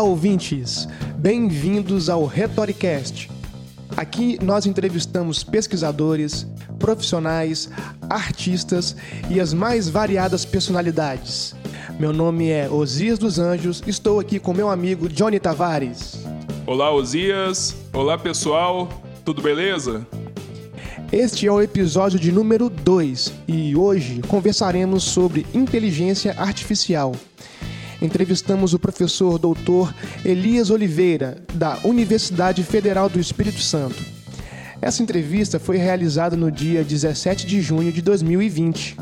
Olá, ouvintes! Bem-vindos ao Retoricast. Aqui nós entrevistamos pesquisadores, profissionais, artistas e as mais variadas personalidades. Meu nome é Osias dos Anjos, estou aqui com meu amigo Johnny Tavares. Olá, Osias. Olá, pessoal. Tudo beleza? Este é o episódio de número 2 e hoje conversaremos sobre inteligência artificial entrevistamos o professor doutor Elias Oliveira, da Universidade Federal do Espírito Santo. Essa entrevista foi realizada no dia 17 de junho de 2020.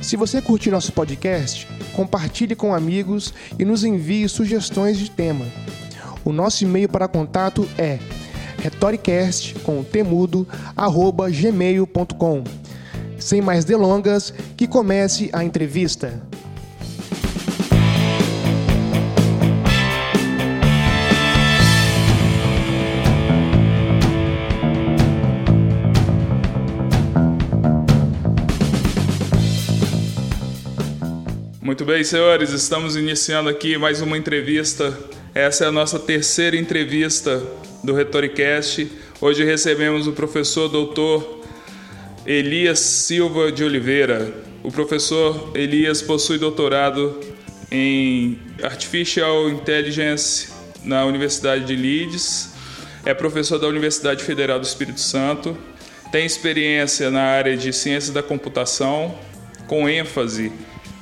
Se você curtir nosso podcast, compartilhe com amigos e nos envie sugestões de tema. O nosso e-mail para contato é retoricast. Sem mais delongas, que comece a entrevista. Muito bem, senhores, estamos iniciando aqui mais uma entrevista. Essa é a nossa terceira entrevista do Retoricast. Hoje recebemos o professor doutor Elias Silva de Oliveira. O professor Elias possui doutorado em Artificial Intelligence na Universidade de Leeds, é professor da Universidade Federal do Espírito Santo, tem experiência na área de ciências da computação, com ênfase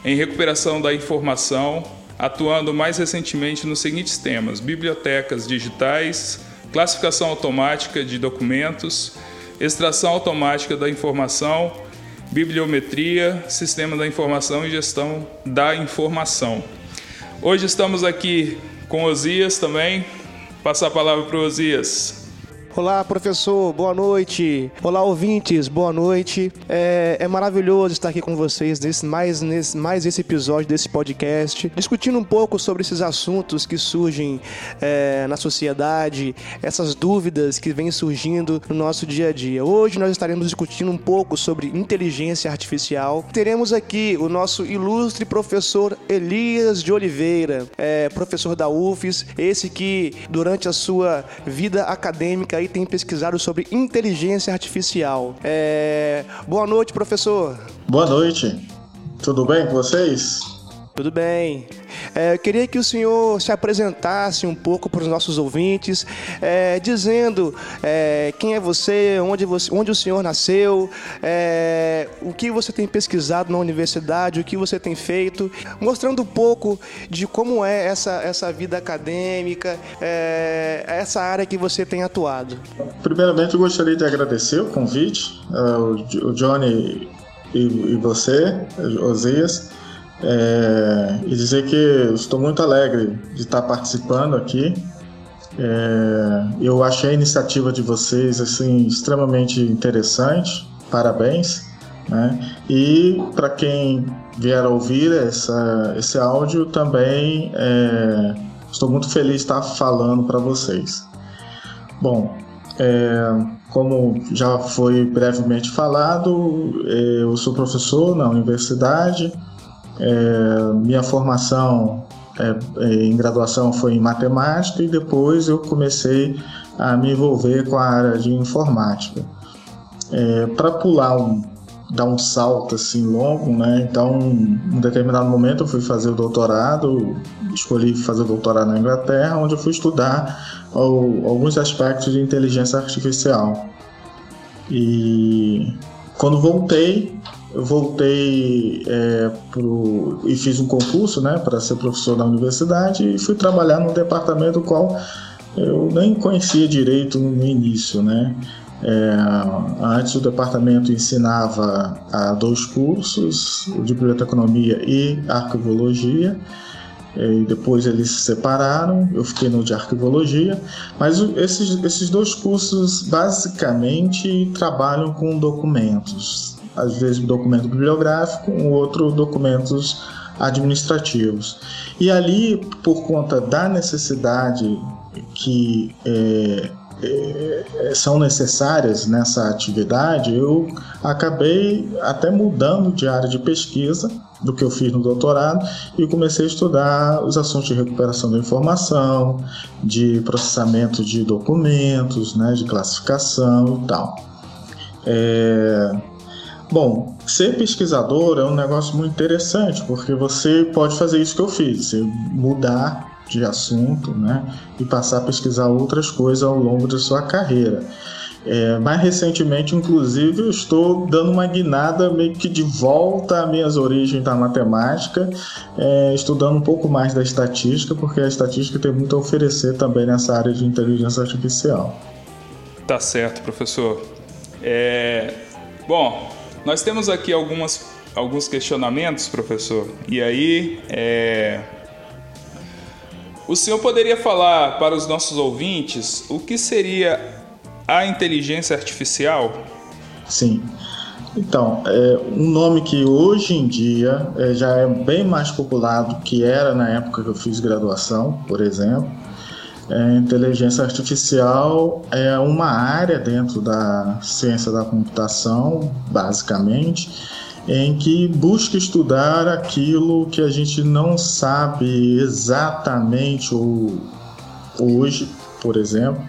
em recuperação da informação, atuando mais recentemente nos seguintes temas: bibliotecas digitais, classificação automática de documentos, extração automática da informação, bibliometria, sistema da informação e gestão da informação. Hoje estamos aqui com Osias também. Passar a palavra para o Osias. Olá, professor, boa noite. Olá, ouvintes, boa noite. É, é maravilhoso estar aqui com vocês nesse, mais, nesse, mais esse episódio desse podcast, discutindo um pouco sobre esses assuntos que surgem é, na sociedade, essas dúvidas que vêm surgindo no nosso dia a dia. Hoje nós estaremos discutindo um pouco sobre inteligência artificial. Teremos aqui o nosso ilustre professor Elias de Oliveira, é, professor da UFES, esse que durante a sua vida acadêmica aí tem pesquisado sobre inteligência artificial. É... Boa noite, professor. Boa noite. Tudo bem com vocês? Tudo bem. É, eu queria que o senhor se apresentasse um pouco para os nossos ouvintes, é, dizendo é, quem é você onde, você, onde o senhor nasceu, é, o que você tem pesquisado na universidade, o que você tem feito, mostrando um pouco de como é essa, essa vida acadêmica, é, essa área que você tem atuado. Primeiramente, eu gostaria de agradecer o convite, uh, o Johnny e, e você, Osias é, e dizer que estou muito alegre de estar participando aqui. É, eu achei a iniciativa de vocês assim extremamente interessante. Parabéns. Né? E para quem vier a ouvir essa, esse áudio, também é, estou muito feliz de estar falando para vocês. Bom, é, como já foi brevemente falado, eu sou professor na universidade é, minha formação é, é, em graduação foi em matemática e depois eu comecei a me envolver com a área de informática. É, Para pular um, dar um salto assim longo, né? Então, em um determinado momento eu fui fazer o doutorado, escolhi fazer o doutorado na Inglaterra, onde eu fui estudar alguns aspectos de inteligência artificial. E quando voltei, eu voltei é, pro, e fiz um concurso né, para ser professor na universidade e fui trabalhar num departamento qual eu nem conhecia direito no início. Né? É, antes o departamento ensinava a dois cursos, o de biblioteconomia e arquivologia. E depois eles se separaram, eu fiquei no de arquivologia, mas esses, esses dois cursos basicamente trabalham com documentos, às vezes documento bibliográfico, o outro documentos administrativos. E ali, por conta da necessidade que é, é, são necessárias nessa atividade, eu acabei até mudando de área de pesquisa do que eu fiz no doutorado e comecei a estudar os assuntos de recuperação da informação, de processamento de documentos, né, de classificação e tal. É... Bom, ser pesquisador é um negócio muito interessante porque você pode fazer isso que eu fiz, você mudar de assunto, né, e passar a pesquisar outras coisas ao longo da sua carreira. É, mais recentemente, inclusive, eu estou dando uma guinada meio que de volta às minhas origens da matemática, é, estudando um pouco mais da estatística, porque a estatística tem muito a oferecer também nessa área de inteligência artificial. Tá certo, professor. É... Bom, nós temos aqui algumas, alguns questionamentos, professor, e aí é... o senhor poderia falar para os nossos ouvintes o que seria a inteligência artificial? Sim. Então, é um nome que hoje em dia é, já é bem mais popular do que era na época que eu fiz graduação, por exemplo. É, inteligência artificial é uma área dentro da ciência da computação, basicamente, em que busca estudar aquilo que a gente não sabe exatamente hoje, por exemplo,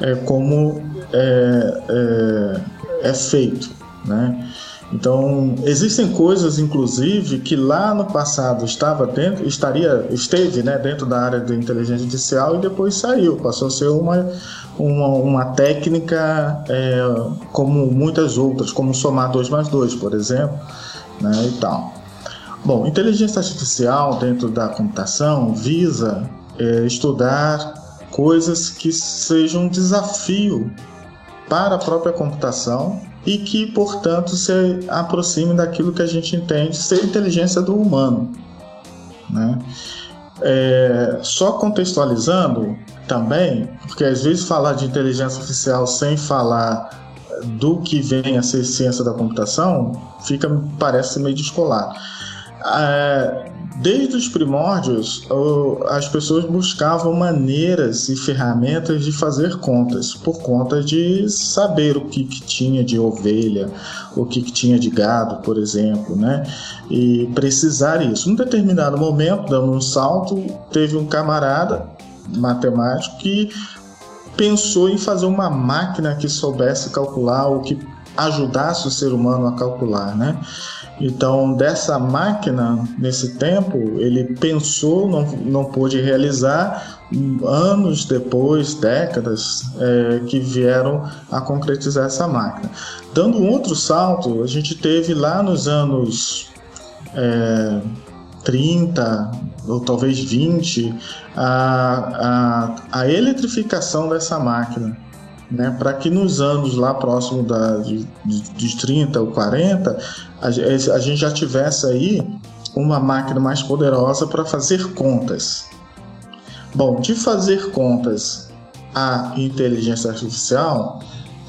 é, como é, é, é feito, né? Então, existem coisas, inclusive, que lá no passado estava dentro, estaria, esteve né, dentro da área de inteligência artificial e depois saiu, passou a ser uma, uma, uma técnica é, como muitas outras, como somar 2 mais 2, por exemplo, né, e tal. Bom, inteligência artificial dentro da computação visa é, estudar coisas que sejam um desafio para a própria computação e que, portanto, se aproxime daquilo que a gente entende ser inteligência do humano. Né? É, só contextualizando também, porque às vezes falar de inteligência artificial sem falar do que vem a ser ciência da computação fica parece meio descolado. É, Desde os primórdios, as pessoas buscavam maneiras e ferramentas de fazer contas, por conta de saber o que, que tinha de ovelha, o que, que tinha de gado, por exemplo, né? E precisar isso. Num determinado momento, dando um salto, teve um camarada matemático que pensou em fazer uma máquina que soubesse calcular o que ajudasse o ser humano a calcular, né? Então, dessa máquina, nesse tempo, ele pensou, não, não pôde realizar, anos depois, décadas, é, que vieram a concretizar essa máquina. Dando um outro salto, a gente teve lá nos anos é, 30 ou talvez 20 a, a, a eletrificação dessa máquina né, para que nos anos lá próximo da, de, de 30 ou 40 a, a gente já tivesse aí uma máquina mais poderosa para fazer contas. Bom, de fazer contas a inteligência artificial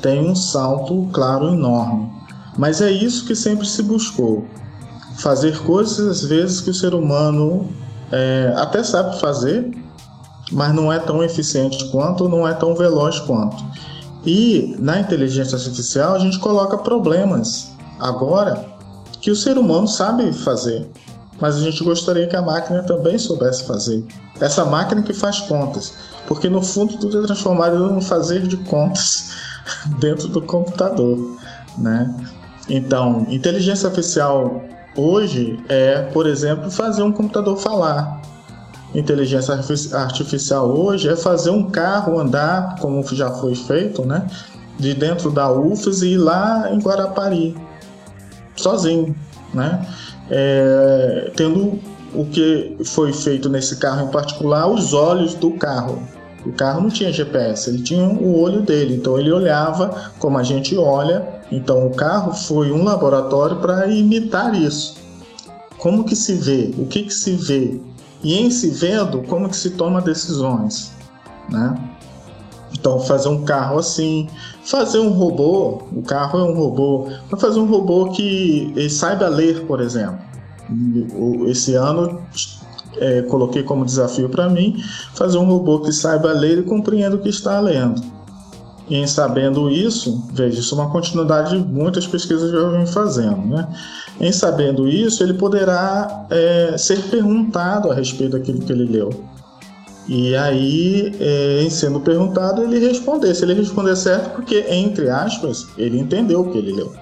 tem um salto, claro, enorme. Mas é isso que sempre se buscou. Fazer coisas, às vezes, que o ser humano é, até sabe fazer, mas não é tão eficiente quanto, não é tão veloz quanto. E na inteligência artificial a gente coloca problemas agora que o ser humano sabe fazer, mas a gente gostaria que a máquina também soubesse fazer. Essa máquina que faz contas, porque no fundo tudo é transformado num fazer de contas dentro do computador, né? Então, inteligência artificial hoje é, por exemplo, fazer um computador falar inteligência artificial hoje é fazer um carro andar, como já foi feito, né? De dentro da UFES e ir lá em Guarapari, sozinho, né? É, tendo o que foi feito nesse carro em particular, os olhos do carro. O carro não tinha GPS, ele tinha o olho dele, então ele olhava como a gente olha. Então o carro foi um laboratório para imitar isso. Como que se vê? O que que se vê e em se vendo como que se toma decisões, né? Então fazer um carro assim, fazer um robô, o carro é um robô, mas fazer um robô que saiba ler, por exemplo. Esse ano é, coloquei como desafio para mim fazer um robô que saiba ler e compreenda o que está lendo. E em sabendo isso, veja, isso é uma continuidade de muitas pesquisas que eu venho fazendo, né? Em sabendo isso, ele poderá é, ser perguntado a respeito daquilo que ele leu. E aí, é, em sendo perguntado, ele responder. Se ele responder certo, porque, entre aspas, ele entendeu o que ele leu.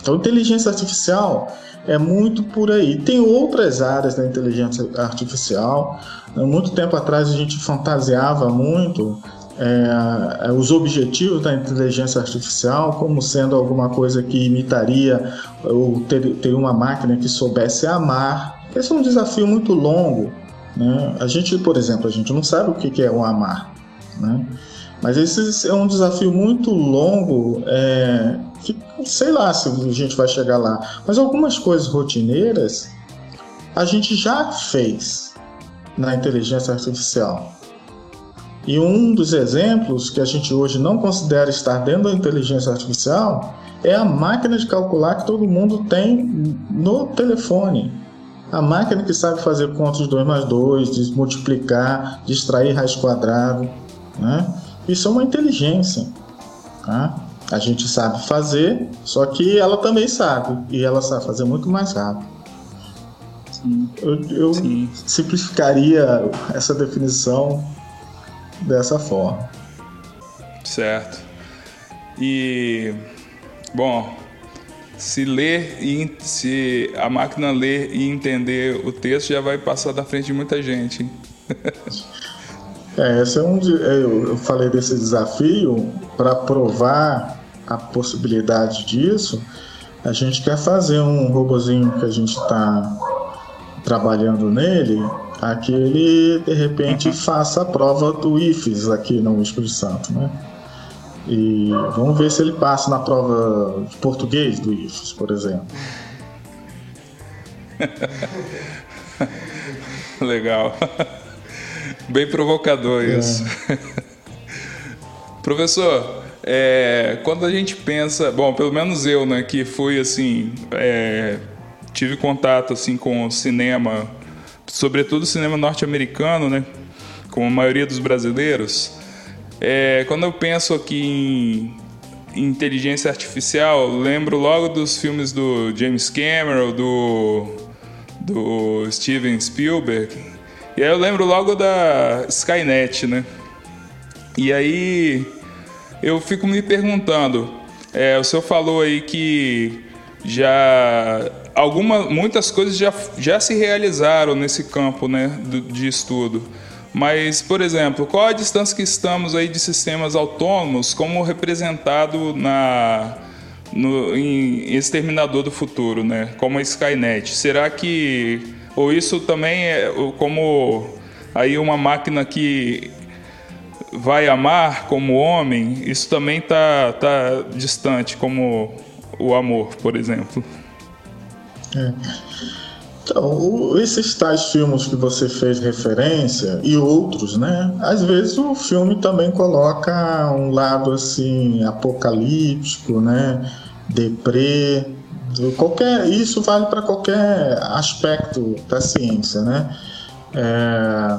Então, inteligência artificial é muito por aí. Tem outras áreas da inteligência artificial. Muito tempo atrás a gente fantasiava muito é, é, os objetivos da inteligência artificial como sendo alguma coisa que imitaria ou ter, ter uma máquina que soubesse amar. Esse é um desafio muito longo. Né? A gente, por exemplo, a gente não sabe o que é o amar. Né? Mas esse é um desafio muito longo, é, que sei lá se a gente vai chegar lá. Mas algumas coisas rotineiras a gente já fez na inteligência artificial. E um dos exemplos que a gente hoje não considera estar dentro da inteligência artificial é a máquina de calcular que todo mundo tem no telefone. A máquina que sabe fazer contas de 2 mais 2, de multiplicar, de extrair raiz quadrado. Né? Isso é uma inteligência. Tá? A gente sabe fazer, só que ela também sabe. E ela sabe fazer muito mais rápido. Sim. Eu, eu Sim. simplificaria essa definição dessa forma. Certo. E bom, se ler e se a máquina ler e entender o texto já vai passar da frente de muita gente. é, esse é um é, eu falei desse desafio para provar a possibilidade disso. A gente quer fazer um robozinho que a gente está trabalhando nele a que ele de repente uhum. faça a prova do IFES aqui no Espírito Santo, né? E vamos ver se ele passa na prova de português do IFES, por exemplo. Legal. Bem provocador é. isso. Professor, é, quando a gente pensa, bom, pelo menos eu, né, que fui assim, é, tive contato assim com o cinema sobretudo o cinema norte-americano, né? Como a maioria dos brasileiros. É, quando eu penso aqui em inteligência artificial, lembro logo dos filmes do James Cameron, do, do Steven Spielberg. E aí eu lembro logo da Skynet, né? E aí eu fico me perguntando, é, o senhor falou aí que já alguma, muitas coisas já, já se realizaram nesse campo né, de estudo. Mas, por exemplo, qual a distância que estamos aí de sistemas autônomos como representado na, no, em Exterminador do Futuro, né? como a Skynet? Será que... Ou isso também é como aí uma máquina que vai amar como homem, isso também está tá distante, como o amor, por exemplo. Então, esses tais filmes que você fez referência e outros, né? Às vezes o filme também coloca um lado assim apocalíptico, né? Deprê, qualquer isso vale para qualquer aspecto da ciência, né? É,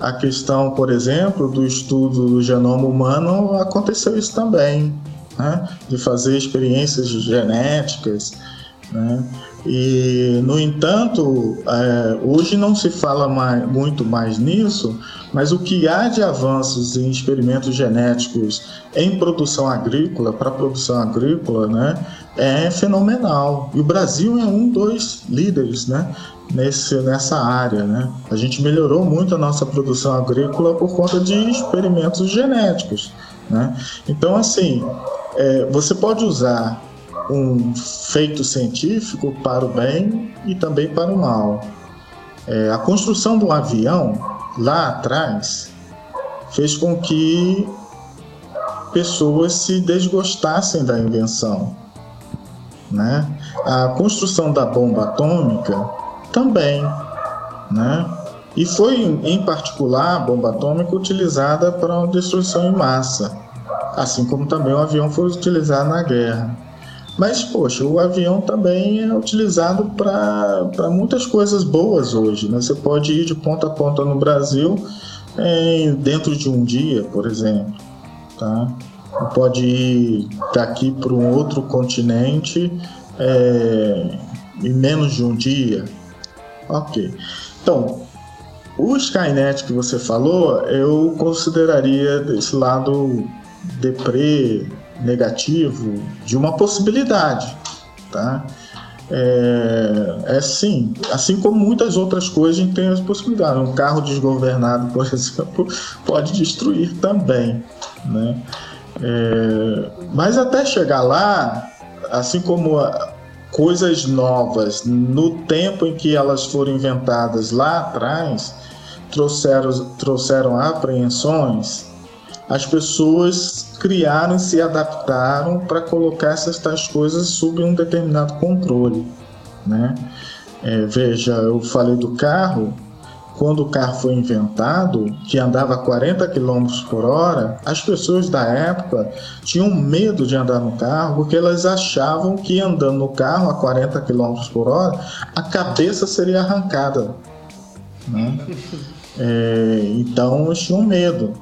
a questão, por exemplo, do estudo do genoma humano aconteceu isso também, né? De fazer experiências genéticas, né? E, no entanto, é, hoje não se fala mais, muito mais nisso, mas o que há de avanços em experimentos genéticos em produção agrícola, para produção agrícola, né, é fenomenal. E o Brasil é um dos líderes né, nesse, nessa área. Né? A gente melhorou muito a nossa produção agrícola por conta de experimentos genéticos. Né? Então, assim, é, você pode usar um feito científico para o bem e também para o mal. É, a construção do avião lá atrás fez com que pessoas se desgostassem da invenção. Né? A construção da bomba atômica também. Né? E foi, em particular, a bomba atômica utilizada para a destruição em massa, assim como também o avião foi utilizado na guerra. Mas, poxa, o avião também é utilizado para muitas coisas boas hoje. Né? Você pode ir de ponta a ponta no Brasil em, dentro de um dia, por exemplo. Tá? pode ir daqui para um outro continente é, em menos de um dia. Ok. Então, o Skynet que você falou, eu consideraria desse lado deprê, negativo, de uma possibilidade, tá? É, é sim, assim como muitas outras coisas a gente tem as possibilidades. Um carro desgovernado, por exemplo, pode destruir também, né? É, mas até chegar lá, assim como coisas novas no tempo em que elas foram inventadas lá atrás trouxeram, trouxeram apreensões, as pessoas criaram e se adaptaram para colocar essas tais coisas sob um determinado controle. Né? É, veja, eu falei do carro, quando o carro foi inventado, que andava a 40 km por hora, as pessoas da época tinham medo de andar no carro porque elas achavam que andando no carro a 40 km por hora, a cabeça seria arrancada. Né? É, então eles tinham medo.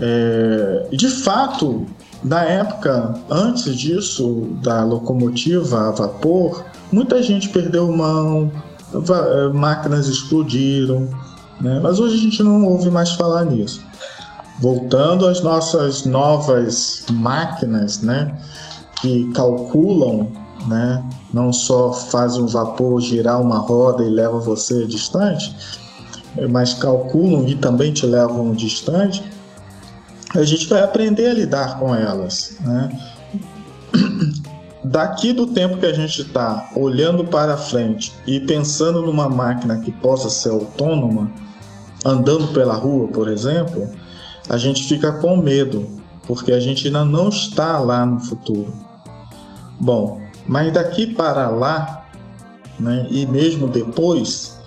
É, de fato, na época, antes disso, da locomotiva a vapor, muita gente perdeu mão, é, máquinas explodiram, né? mas hoje a gente não ouve mais falar nisso. Voltando às nossas novas máquinas, né, que calculam, né, não só fazem o vapor girar uma roda e leva você distante, mas calculam e também te levam distante, a gente vai aprender a lidar com elas. Né? Daqui do tempo que a gente está olhando para frente e pensando numa máquina que possa ser autônoma, andando pela rua, por exemplo, a gente fica com medo, porque a gente ainda não está lá no futuro. Bom, mas daqui para lá, né, e mesmo depois,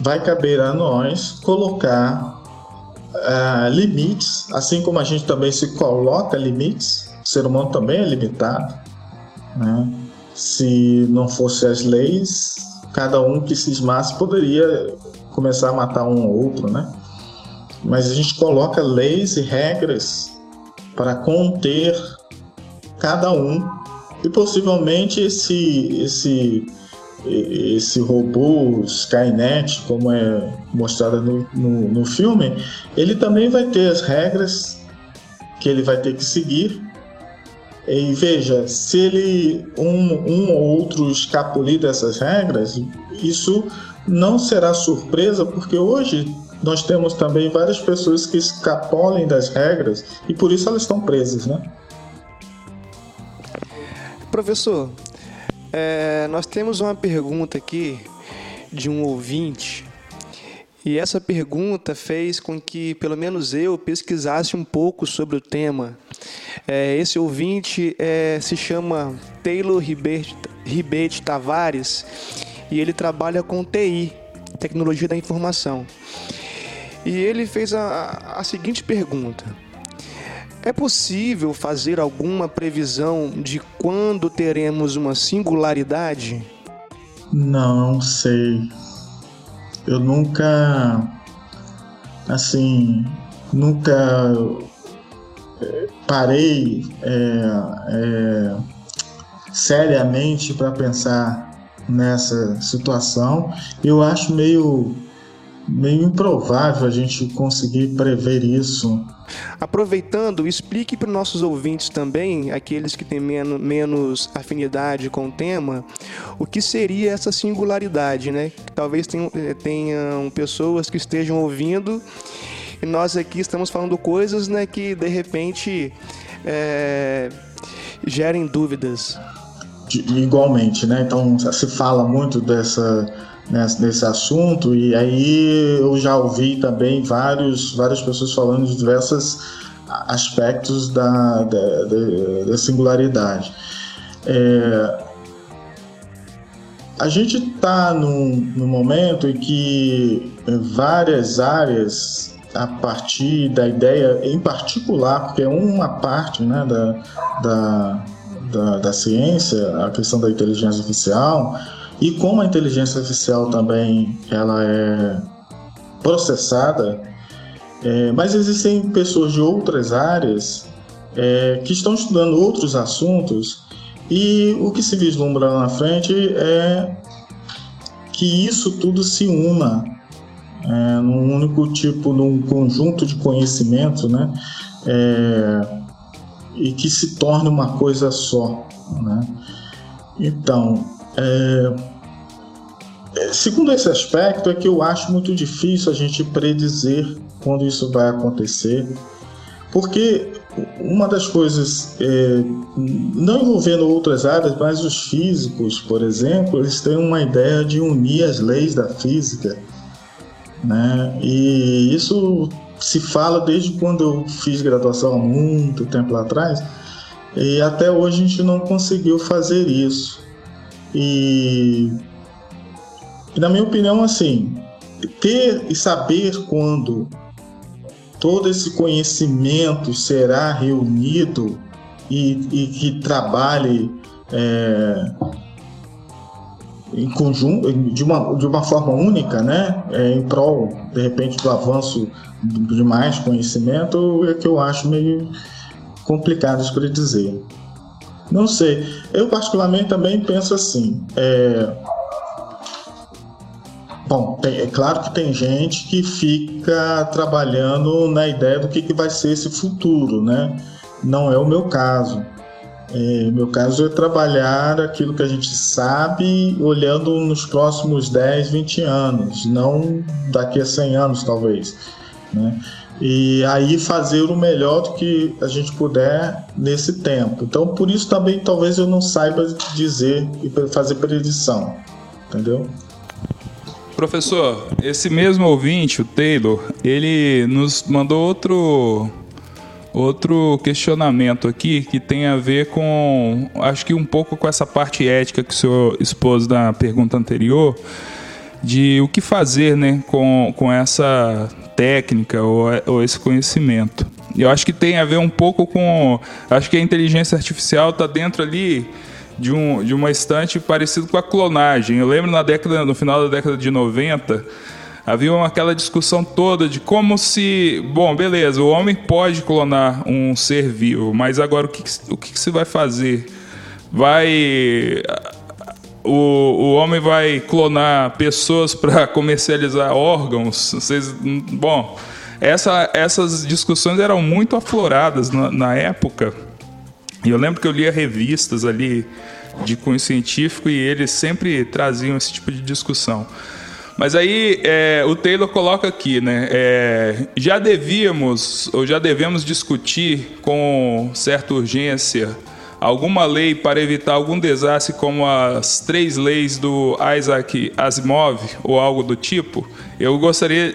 vai caber a nós colocar uh, limites, assim como a gente também se coloca limites, o ser humano também é limitado. Né? Se não fossem as leis, cada um que cismasse poderia começar a matar um ou outro, né? Mas a gente coloca leis e regras para conter cada um e possivelmente esse esse esse robô Skynet, como é mostrado no, no, no, filme, ele também vai ter as regras que ele vai ter que seguir. E veja, se ele um, um ou outro escapulir dessas regras, isso não será surpresa, porque hoje nós temos também várias pessoas que escapolem das regras e por isso elas estão presas, né? Professor, é, nós temos uma pergunta aqui de um ouvinte e essa pergunta fez com que, pelo menos eu, pesquisasse um pouco sobre o tema. É, esse ouvinte é, se chama Taylor Ribeiro Tavares e ele trabalha com TI, Tecnologia da Informação. E ele fez a, a seguinte pergunta: é possível fazer alguma previsão de quando teremos uma singularidade? Não sei. Eu nunca. Assim. Nunca eh, parei é, é, seriamente para pensar nessa situação. Eu acho meio, meio improvável a gente conseguir prever isso Aproveitando, explique para os nossos ouvintes também, aqueles que têm menos, menos afinidade com o tema, o que seria essa singularidade, né? Talvez tenham, eh, tenham pessoas que estejam ouvindo e nós aqui estamos falando coisas né, que de repente é, gerem dúvidas. Igualmente, né? Então se fala muito dessa nesse, nesse assunto e aí eu já ouvi também vários, várias pessoas falando de diversos aspectos da, da, da, da singularidade. É, a gente está num, num momento em que várias áreas a partir da ideia, em particular, porque é uma parte né, da, da, da, da ciência, a questão da inteligência artificial, e como a inteligência artificial também ela é processada, é, mas existem pessoas de outras áreas é, que estão estudando outros assuntos e o que se vislumbra lá na frente é que isso tudo se una é, num único tipo, num conjunto de conhecimento, né? É, e que se torne uma coisa só, né? Então, é, é, segundo esse aspecto, é que eu acho muito difícil a gente predizer quando isso vai acontecer, porque uma das coisas, é, não envolvendo outras áreas, mas os físicos, por exemplo, eles têm uma ideia de unir as leis da física, né? E isso se fala desde quando eu fiz graduação há muito tempo atrás, e até hoje a gente não conseguiu fazer isso. E, na minha opinião, assim, ter e saber quando todo esse conhecimento será reunido e, e que trabalhe é, em conjunto, de uma, de uma forma única, né, é, em prol, de repente, do avanço de mais conhecimento, é que eu acho meio complicado de predizer. Não sei. Eu, particularmente, também penso assim. É, Bom, tem, é claro que tem gente que fica trabalhando na ideia do que, que vai ser esse futuro, né? Não é o meu caso. É, meu caso é trabalhar aquilo que a gente sabe olhando nos próximos 10, 20 anos, não daqui a 100 anos, talvez. Né? E aí fazer o melhor do que a gente puder nesse tempo. Então, por isso também talvez eu não saiba dizer e fazer predição, entendeu? Professor, esse mesmo ouvinte, o Taylor, ele nos mandou outro outro questionamento aqui que tem a ver com, acho que um pouco com essa parte ética que o senhor expôs na pergunta anterior, de o que fazer né, com, com essa técnica ou, ou esse conhecimento. Eu acho que tem a ver um pouco com. Acho que a inteligência artificial está dentro ali de, um, de uma estante parecido com a clonagem. Eu lembro na década, no final da década de 90, havia aquela discussão toda de como se. Bom, beleza, o homem pode clonar um ser vivo, mas agora o que, o que se vai fazer? Vai. O, o homem vai clonar pessoas para comercializar órgãos? Vocês, bom, essa, essas discussões eram muito afloradas na, na época. E eu lembro que eu lia revistas ali de cunho científico e eles sempre traziam esse tipo de discussão. Mas aí é, o Taylor coloca aqui, né? É, já devíamos ou já devemos discutir com certa urgência alguma lei para evitar algum desastre, como as três leis do Isaac Asimov ou algo do tipo. Eu gostaria,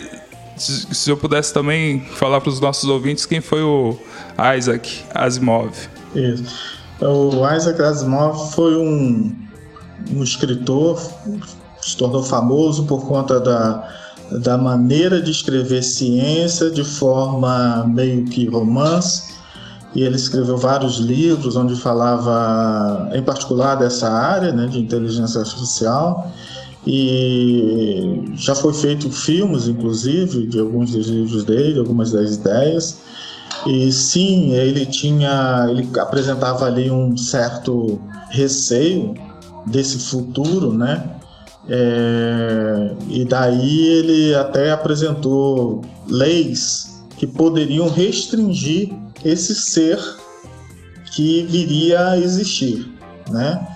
se eu pudesse também falar para os nossos ouvintes quem foi o Isaac Asimov. Isso. O Isaac Asimov foi um, um escritor se tornou famoso por conta da, da maneira de escrever ciência de forma meio que romance. E ele escreveu vários livros onde falava, em particular, dessa área né, de inteligência artificial. E já foi feito filmes, inclusive, de alguns dos livros dele, algumas das ideias. E sim, ele tinha, ele apresentava ali um certo receio desse futuro, né? É, e daí ele até apresentou leis que poderiam restringir esse ser que viria a existir, né?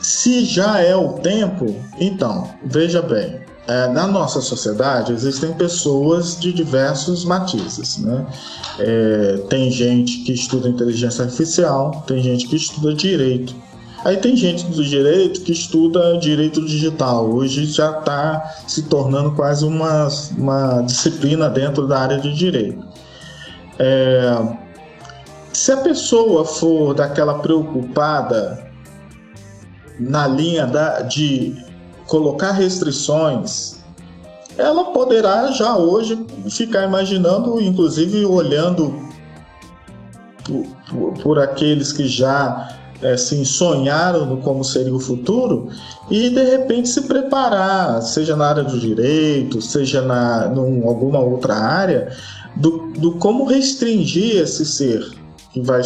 se já é o tempo, então veja bem, é, na nossa sociedade existem pessoas de diversos matizes. Né? É, tem gente que estuda inteligência artificial, tem gente que estuda direito. Aí tem gente do direito que estuda direito digital. Hoje já está se tornando quase uma, uma disciplina dentro da área de direito. É, se a pessoa for daquela preocupada na linha da, de colocar restrições, ela poderá já hoje ficar imaginando, inclusive olhando por, por, por aqueles que já assim, sonharam no como seria o futuro e de repente se preparar, seja na área do direito, seja na, em alguma outra área, do, do como restringir esse ser que vai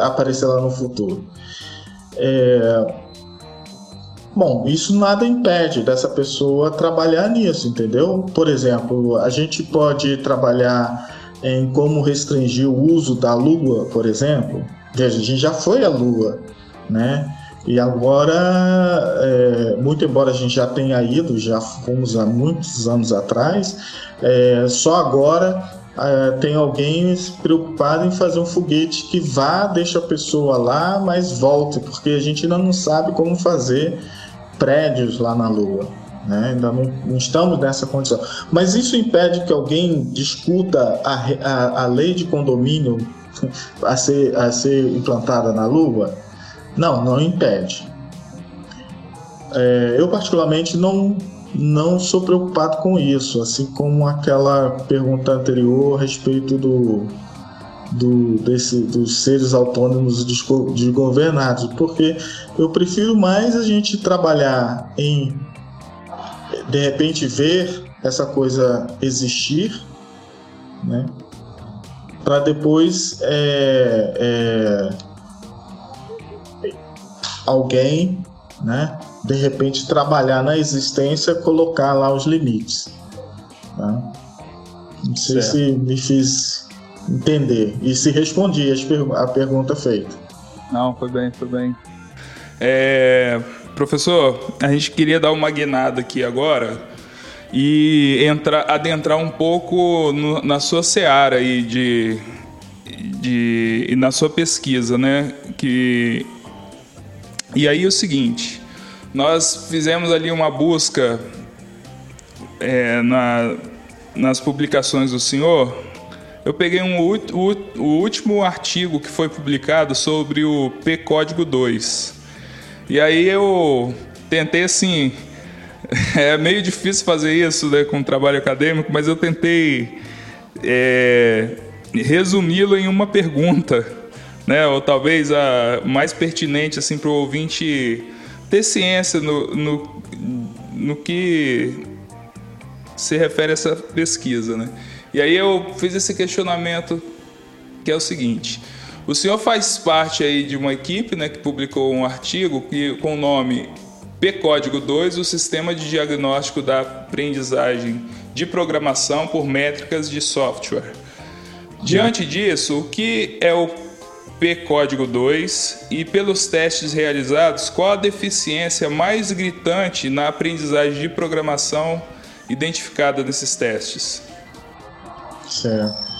aparecer lá no futuro. É, Bom, isso nada impede dessa pessoa trabalhar nisso, entendeu? Por exemplo, a gente pode trabalhar em como restringir o uso da Lua, por exemplo. A gente já foi à Lua, né? E agora, é, muito embora a gente já tenha ido, já fomos há muitos anos atrás, é, só agora é, tem alguém preocupado em fazer um foguete que vá, deixa a pessoa lá, mas volte, porque a gente ainda não sabe como fazer prédios lá na Lua. Né? Ainda não, estamos nessa condição. Mas isso impede que alguém discuta a, a, a lei de condomínio a ser, a ser implantada na Lua? Não, não impede. É, eu, particularmente, não, não sou preocupado com isso, assim como aquela pergunta anterior a respeito do, do, desse, dos seres autônomos desgovernados, porque eu prefiro mais a gente trabalhar em de repente ver essa coisa existir, né? Para depois é, é, alguém, né? De repente trabalhar na existência, colocar lá os limites. Tá? Não sei certo. se me fiz entender e se respondi a pergunta feita. Não, foi bem, foi bem. É, professor, a gente queria dar uma guinada aqui agora e entrar, adentrar um pouco no, na sua seara aí de, de, e na sua pesquisa, né? Que, e aí é o seguinte, nós fizemos ali uma busca é, na, nas publicações do senhor eu peguei um, o, o, último artigo que foi publicado sobre o P Código 2. E aí eu tentei assim. É meio difícil fazer isso né, com trabalho acadêmico, mas eu tentei é, resumi-lo em uma pergunta, né? Ou talvez a mais pertinente assim para o ouvinte ter ciência no, no, no que se refere a essa pesquisa, né? E aí eu fiz esse questionamento que é o seguinte: o senhor faz parte aí de uma equipe, né, que publicou um artigo que, com o nome P Código 2, o sistema de diagnóstico da aprendizagem de programação por métricas de software. Diante disso, o que é o P Código 2 e pelos testes realizados, qual a deficiência mais gritante na aprendizagem de programação identificada nesses testes? Certo.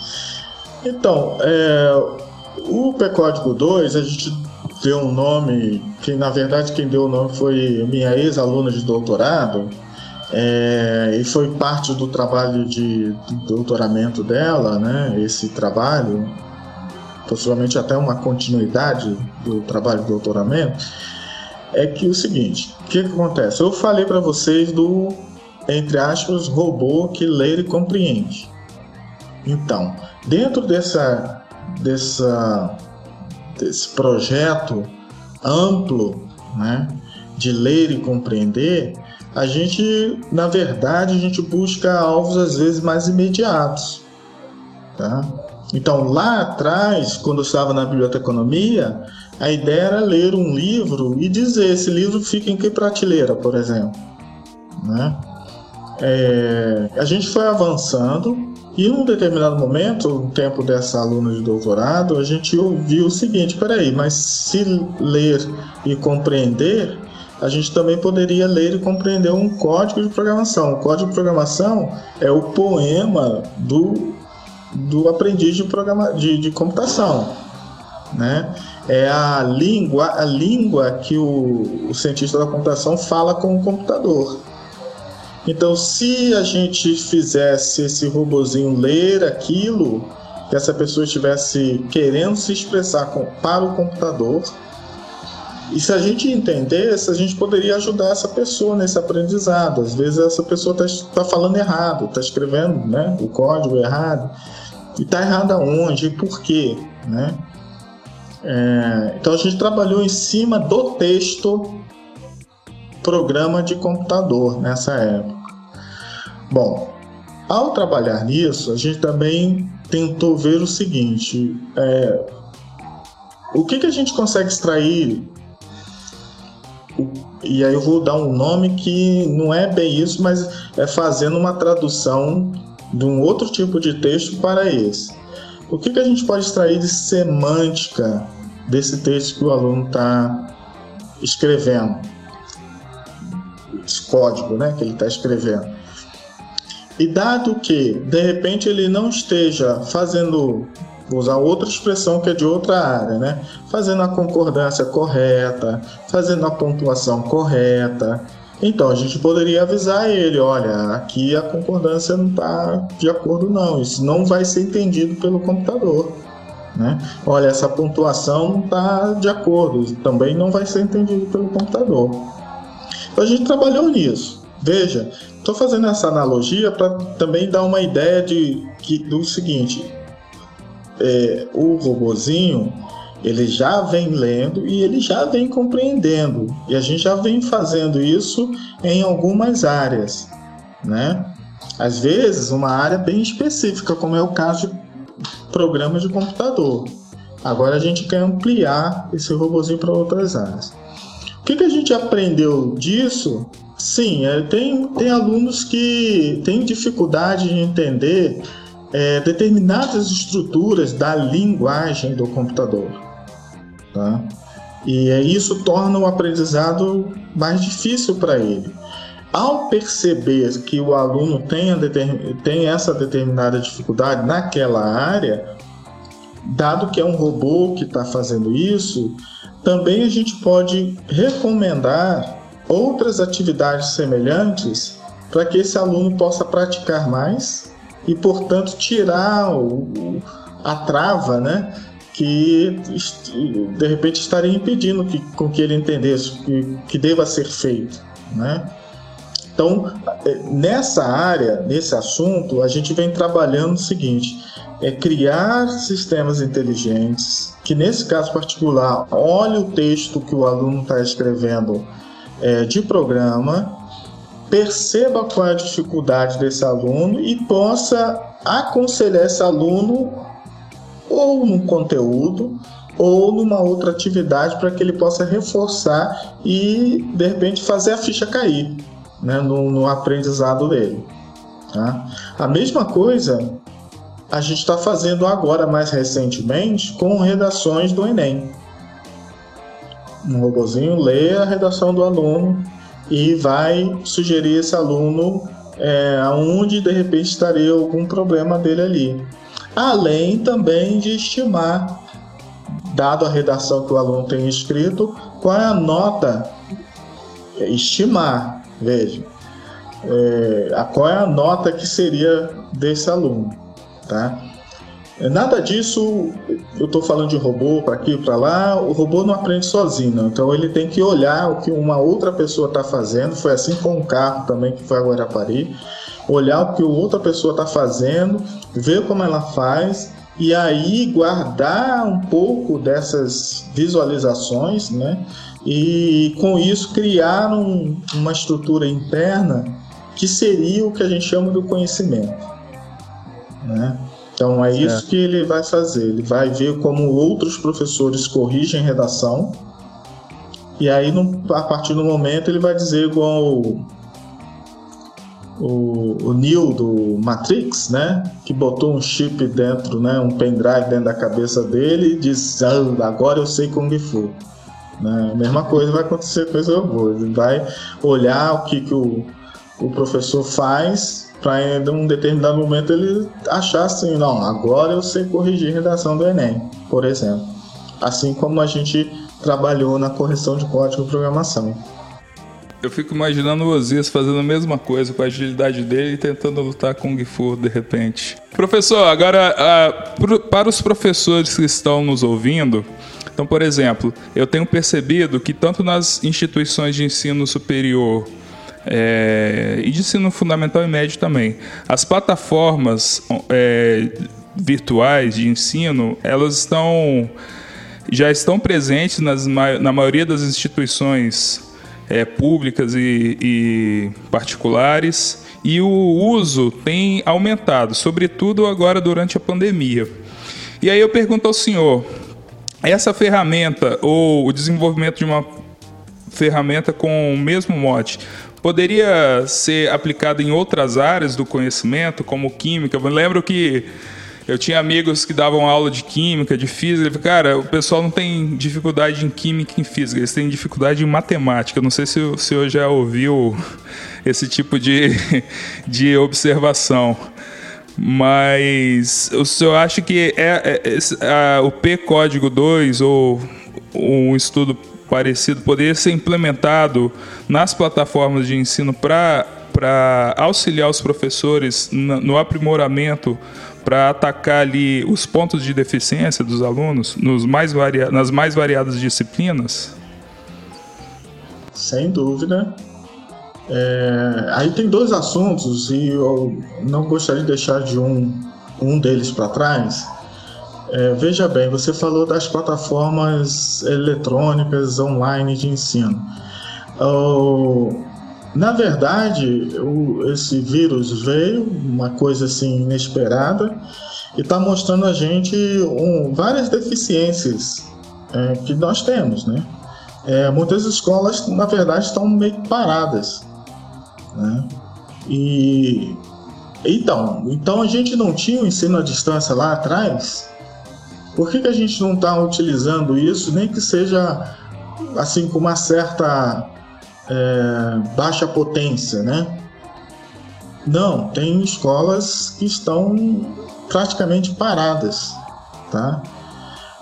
Então, é, o P-Código 2, a gente deu um nome, que na verdade quem deu o nome foi minha ex-aluna de doutorado, é, e foi parte do trabalho de, de doutoramento dela, né? Esse trabalho, possivelmente até uma continuidade do trabalho de doutoramento, é que o seguinte, o que, que acontece? Eu falei para vocês do, entre aspas, robô que lê e compreende. Então, dentro dessa, dessa, desse projeto amplo né, de ler e compreender, a gente, na verdade, a gente busca alvos às vezes mais imediatos. Tá? Então, lá atrás, quando eu estava na biblioteconomia, a ideia era ler um livro e dizer esse livro fica em que prateleira, por exemplo. Né? É, a gente foi avançando e em um determinado momento, no tempo dessa aluna de doutorado, a gente ouviu o seguinte: peraí, mas se ler e compreender, a gente também poderia ler e compreender um código de programação. O código de programação é o poema do, do aprendiz de, programa, de, de computação. Né? É a língua, a língua que o, o cientista da computação fala com o computador. Então, se a gente fizesse esse robozinho ler aquilo que essa pessoa estivesse querendo se expressar com, para o computador, e se a gente entendesse, a gente poderia ajudar essa pessoa nesse aprendizado. Às vezes essa pessoa está tá falando errado, está escrevendo né, o código errado. E está errado aonde e por quê? Né? É, então a gente trabalhou em cima do texto programa de computador nessa época. Bom, ao trabalhar nisso, a gente também tentou ver o seguinte: é, o que, que a gente consegue extrair? E aí eu vou dar um nome que não é bem isso, mas é fazendo uma tradução de um outro tipo de texto para esse. O que, que a gente pode extrair de semântica desse texto que o aluno está escrevendo? Esse código né, que ele está escrevendo. E dado que, de repente, ele não esteja fazendo, vou usar outra expressão que é de outra área, né? Fazendo a concordância correta, fazendo a pontuação correta. Então a gente poderia avisar ele, olha, aqui a concordância não está de acordo não, isso não vai ser entendido pelo computador. Né? Olha, essa pontuação não está de acordo, também não vai ser entendido pelo computador. A gente trabalhou nisso. Veja, Estou fazendo essa analogia para também dar uma ideia de do seguinte: é, o robozinho ele já vem lendo e ele já vem compreendendo e a gente já vem fazendo isso em algumas áreas, né? Às vezes uma área bem específica, como é o caso de programas de computador. Agora a gente quer ampliar esse robozinho para outras áreas. O que, que a gente aprendeu disso Sim, é, tem, tem alunos que têm dificuldade de entender é, determinadas estruturas da linguagem do computador. Tá? E é, isso torna o aprendizado mais difícil para ele. Ao perceber que o aluno tem, tem essa determinada dificuldade naquela área, dado que é um robô que está fazendo isso, também a gente pode recomendar outras atividades semelhantes para que esse aluno possa praticar mais e, portanto, tirar o, a trava, né? Que de repente estaria impedindo que, com que ele entendesse o que, que deva ser feito, né? Então, é, nessa área, nesse assunto, a gente vem trabalhando o seguinte: é criar sistemas inteligentes que, nesse caso particular, olhe o texto que o aluno está escrevendo é, de programa, perceba qual é a dificuldade desse aluno e possa aconselhar esse aluno ou num conteúdo ou numa outra atividade para que ele possa reforçar e de repente fazer a ficha cair né, no, no aprendizado dele. Tá? A mesma coisa a gente está fazendo agora mais recentemente com redações do Enem. Um robozinho lê a redação do aluno e vai sugerir esse aluno é, aonde de repente estaria algum problema dele ali. Além também de estimar, dado a redação que o aluno tem escrito, qual é a nota, estimar, veja, é, qual é a nota que seria desse aluno, tá? É, nada disso, eu estou falando de robô para aqui para lá, o robô não aprende sozinho, então ele tem que olhar o que uma outra pessoa está fazendo, foi assim com o carro também que foi a Guarapari, olhar o que outra pessoa está fazendo, ver como ela faz e aí guardar um pouco dessas visualizações, né? E com isso criar um, uma estrutura interna que seria o que a gente chama do conhecimento, né? Então é certo. isso que ele vai fazer. Ele vai ver como outros professores corrigem redação. E aí, no, a partir do momento, ele vai dizer igual o, o, o Neo do Matrix, né? Que botou um chip dentro, né? Um pendrive dentro da cabeça dele e diz: ah, agora eu sei Kung Fu. Né? A mesma coisa vai acontecer com esse robô. Ele vai olhar o que, que o, o professor faz para em um determinado momento ele achar assim, não, agora eu sei corrigir redação do Enem, por exemplo. Assim como a gente trabalhou na correção de código de programação. Eu fico imaginando o Osias fazendo a mesma coisa com a agilidade dele e tentando lutar com o Fu de repente. Professor, agora uh, para os professores que estão nos ouvindo, então, por exemplo, eu tenho percebido que tanto nas instituições de ensino superior é, e de ensino fundamental e médio também. As plataformas é, virtuais de ensino, elas estão já estão presentes nas, na maioria das instituições é, públicas e, e, particulares e o uso tem aumentado, sobretudo agora durante a pandemia. E aí eu pergunto ao senhor, essa ferramenta ou o desenvolvimento de uma ferramenta com o mesmo mote poderia ser aplicado em outras áreas do conhecimento, como química? Eu lembro que eu tinha amigos que davam aula de química, de física. Cara, o pessoal não tem dificuldade em química e em física, eles têm dificuldade em matemática. Não sei se o senhor já ouviu esse tipo de, de observação. Mas o senhor acha que é, é, é o P Código 2 ou um estudo parecido poderia ser implementado nas plataformas de ensino para auxiliar os professores no aprimoramento para atacar ali os pontos de deficiência dos alunos nos mais varia nas mais variadas disciplinas? Sem dúvida. É, aí tem dois assuntos e eu não gostaria de deixar de um, um deles para trás. É, veja bem, você falou das plataformas eletrônicas online de ensino. Na verdade, o, esse vírus veio, uma coisa assim inesperada, e está mostrando a gente um, várias deficiências é, que nós temos, né? É, muitas escolas, na verdade, estão meio paradas, né? E então, então a gente não tinha o ensino à distância lá atrás. Por que, que a gente não está utilizando isso, nem que seja assim com uma certa é, baixa potência, né? Não, tem escolas que estão praticamente paradas, tá?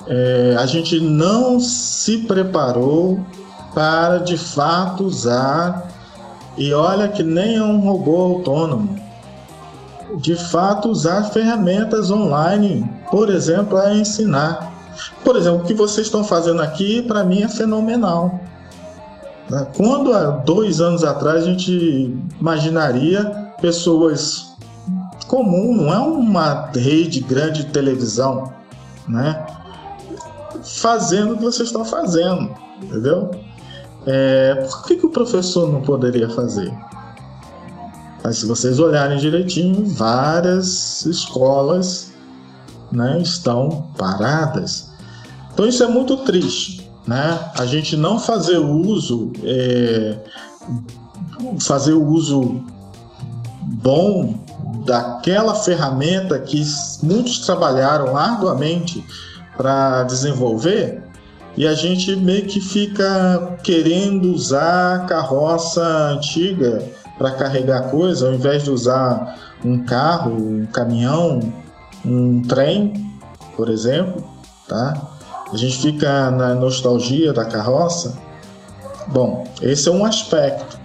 É, a gente não se preparou para de fato usar e olha que nem é um robô autônomo. De fato usar ferramentas online, por exemplo, a ensinar. Por exemplo, o que vocês estão fazendo aqui para mim é fenomenal. Né? Quando há dois anos atrás a gente imaginaria pessoas comum, não é uma rede grande de televisão, né? Fazendo o que vocês estão fazendo, entendeu? É, por que, que o professor não poderia fazer? Mas se vocês olharem direitinho, várias escolas né, estão paradas. Então isso é muito triste né? A gente não fazer uso, é, fazer o uso bom daquela ferramenta que muitos trabalharam arduamente para desenvolver e a gente meio que fica querendo usar a carroça antiga para carregar coisa ao invés de usar um carro, um caminhão, um trem, por exemplo, tá? A gente fica na nostalgia da carroça. Bom, esse é um aspecto.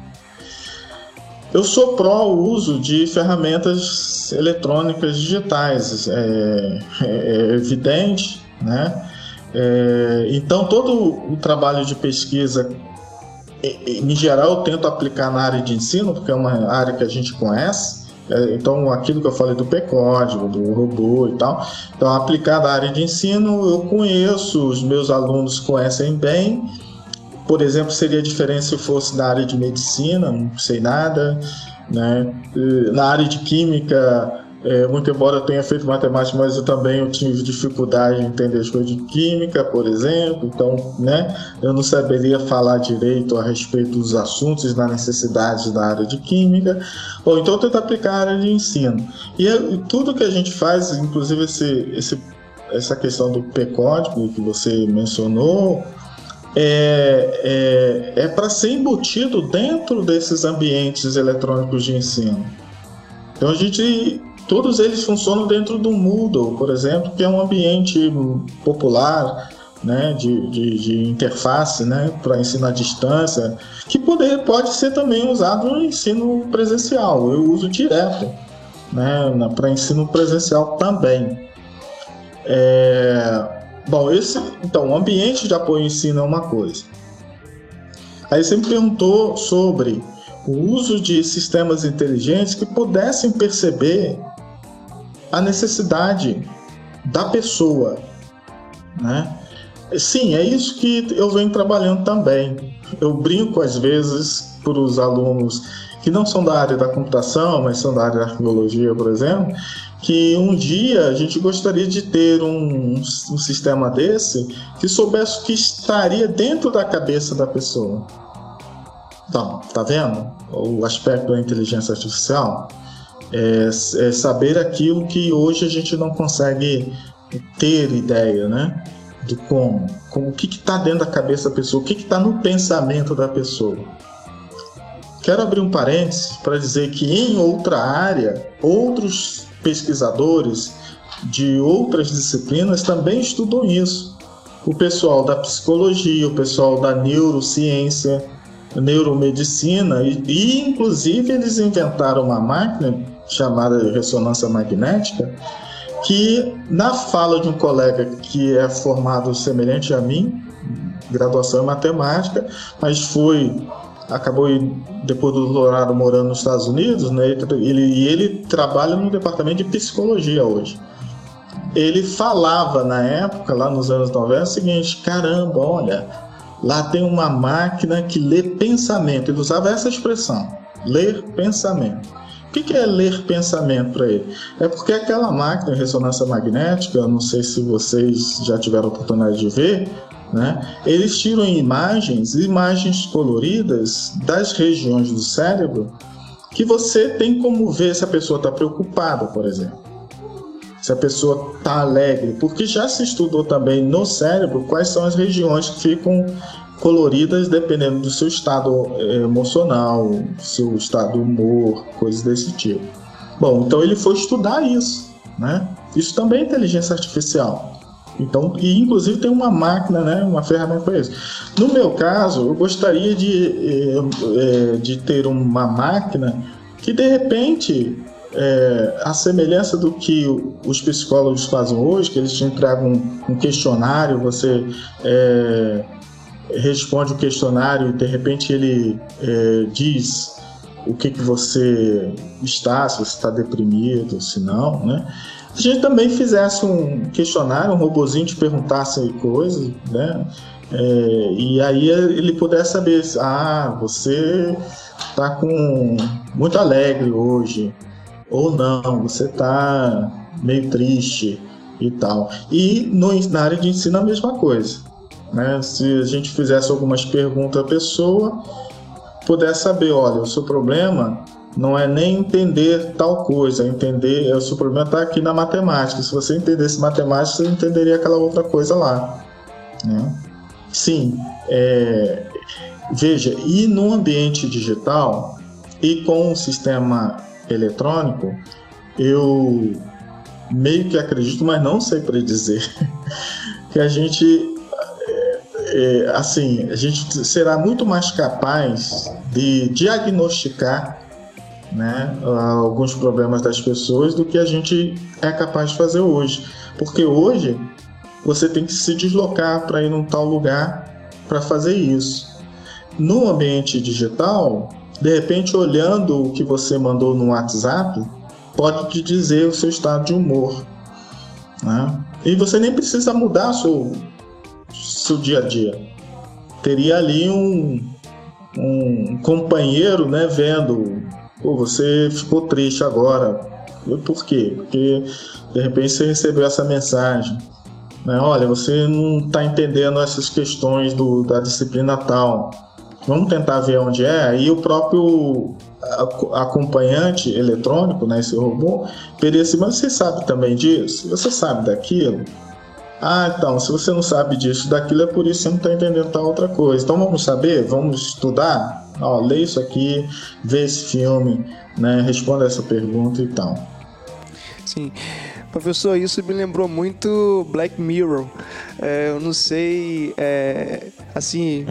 Eu sou pró uso de ferramentas eletrônicas digitais, é, é, é evidente, né? É, então todo o trabalho de pesquisa, em geral, eu tento aplicar na área de ensino, porque é uma área que a gente conhece. É, então, aquilo que eu falei do P-código, do robô e tal. Então, aplicado à área de ensino, eu conheço, os meus alunos conhecem bem. Por exemplo, seria diferente se fosse da área de medicina, não sei nada. Né? Na área de química, é, muito embora eu tenha feito matemática, mas eu também eu tive dificuldade em entender as coisas de química, por exemplo. Então, né, eu não saberia falar direito a respeito dos assuntos das necessidades da área de química. Ou então tentar aplicar a área de ensino. E, é, e tudo que a gente faz, inclusive esse, esse, essa questão do P-código que você mencionou, é, é, é para ser embutido dentro desses ambientes eletrônicos de ensino. Então a gente Todos eles funcionam dentro do Moodle, por exemplo, que é um ambiente popular né, de, de, de interface né, para ensino à distância, que poder, pode ser também usado no ensino presencial. Eu uso direto né, para ensino presencial também. É, bom, esse, então, o ambiente de apoio ao ensino é uma coisa. Aí você me perguntou sobre o uso de sistemas inteligentes que pudessem perceber a necessidade da pessoa, né? Sim, é isso que eu venho trabalhando também. Eu brinco às vezes para os alunos que não são da área da computação, mas são da área da arqueologia, por exemplo, que um dia a gente gostaria de ter um, um sistema desse que soubesse o que estaria dentro da cabeça da pessoa. Então, tá vendo o aspecto da inteligência artificial? É, é saber aquilo que hoje a gente não consegue ter ideia, né? De como, como o que está dentro da cabeça da pessoa, o que está no pensamento da pessoa. Quero abrir um parênteses para dizer que em outra área, outros pesquisadores de outras disciplinas também estudam isso. O pessoal da psicologia, o pessoal da neurociência, neuromedicina, e, e inclusive eles inventaram uma máquina chamada ressonância magnética, que na fala de um colega que é formado semelhante a mim, graduação em matemática, mas foi acabou depois do doutorado morando nos Estados Unidos, né? Ele, e ele trabalha no departamento de psicologia hoje. Ele falava na época, lá nos anos 90, o seguinte: caramba, olha, lá tem uma máquina que lê pensamento. Ele usava essa expressão, ler pensamento. O que é ler pensamento para ele? É porque aquela máquina de ressonância magnética, não sei se vocês já tiveram a oportunidade de ver, né? Eles tiram imagens, imagens coloridas das regiões do cérebro que você tem como ver se a pessoa está preocupada, por exemplo. Se a pessoa está alegre, porque já se estudou também no cérebro quais são as regiões que ficam coloridas dependendo do seu estado eh, emocional, seu estado humor, coisas desse tipo. Bom, então ele foi estudar isso, né? Isso também é inteligência artificial. Então, e inclusive tem uma máquina, né, uma ferramenta para isso. No meu caso, eu gostaria de, eh, eh, de ter uma máquina que de repente é, a semelhança do que os psicólogos fazem hoje, que eles te entregam um, questionário, você é, responde o questionário e de repente ele é, diz o que, que você está, se você está deprimido, se não, né? a gente também fizesse um questionário, um robozinho te perguntasse coisas, né? É, e aí ele pudesse saber, ah, você tá com muito alegre hoje, ou não, você tá meio triste e tal. E no, na área de ensino a mesma coisa. Né? Se a gente fizesse algumas perguntas à pessoa, pudesse saber, olha, o seu problema não é nem entender tal coisa, entender. O seu problema está aqui na matemática. Se você entendesse matemática, você entenderia aquela outra coisa lá. Né? Sim, é, veja, e no ambiente digital e com o sistema eletrônico, eu meio que acredito, mas não sei predizer, que a gente é, assim, a gente será muito mais capaz de diagnosticar né, alguns problemas das pessoas do que a gente é capaz de fazer hoje. Porque hoje você tem que se deslocar para ir num tal lugar para fazer isso. No ambiente digital, de repente, olhando o que você mandou no WhatsApp, pode te dizer o seu estado de humor. Né? E você nem precisa mudar seu, seu dia a dia. Teria ali um, um companheiro né, vendo Pô, você ficou triste agora. Por quê? Porque de repente você recebeu essa mensagem. Né? Olha, você não está entendendo essas questões do, da disciplina tal. Vamos tentar ver onde é. E o próprio acompanhante eletrônico, né, esse robô, assim, mas você sabe também disso? Você sabe daquilo? Ah, então, se você não sabe disso, daquilo é por isso que você não está entendendo tal outra coisa. Então vamos saber? Vamos estudar? ó, lê isso aqui, vê esse filme, né, responda essa pergunta e tal. Sim. Professor, isso me lembrou muito Black Mirror. É, eu não sei, é, assim,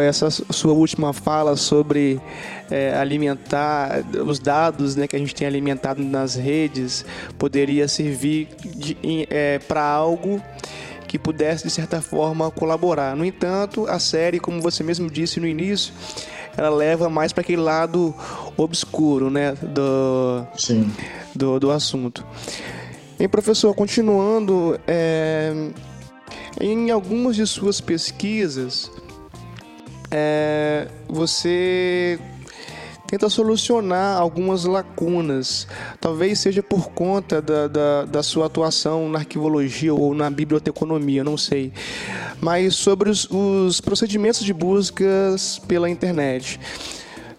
essa sua última fala sobre é, alimentar os dados né, que a gente tem alimentado nas redes poderia servir é, para algo que pudesse, de certa forma, colaborar. No entanto, a série, como você mesmo disse no início, ela leva mais para aquele lado obscuro, né, do, Sim. do, do assunto. E professor, continuando, é, em algumas de suas pesquisas, é, você tenta solucionar algumas lacunas. Talvez seja por conta da, da, da, sua atuação na arquivologia ou na biblioteconomia, não sei. Mas sobre os, os procedimentos de buscas pela internet.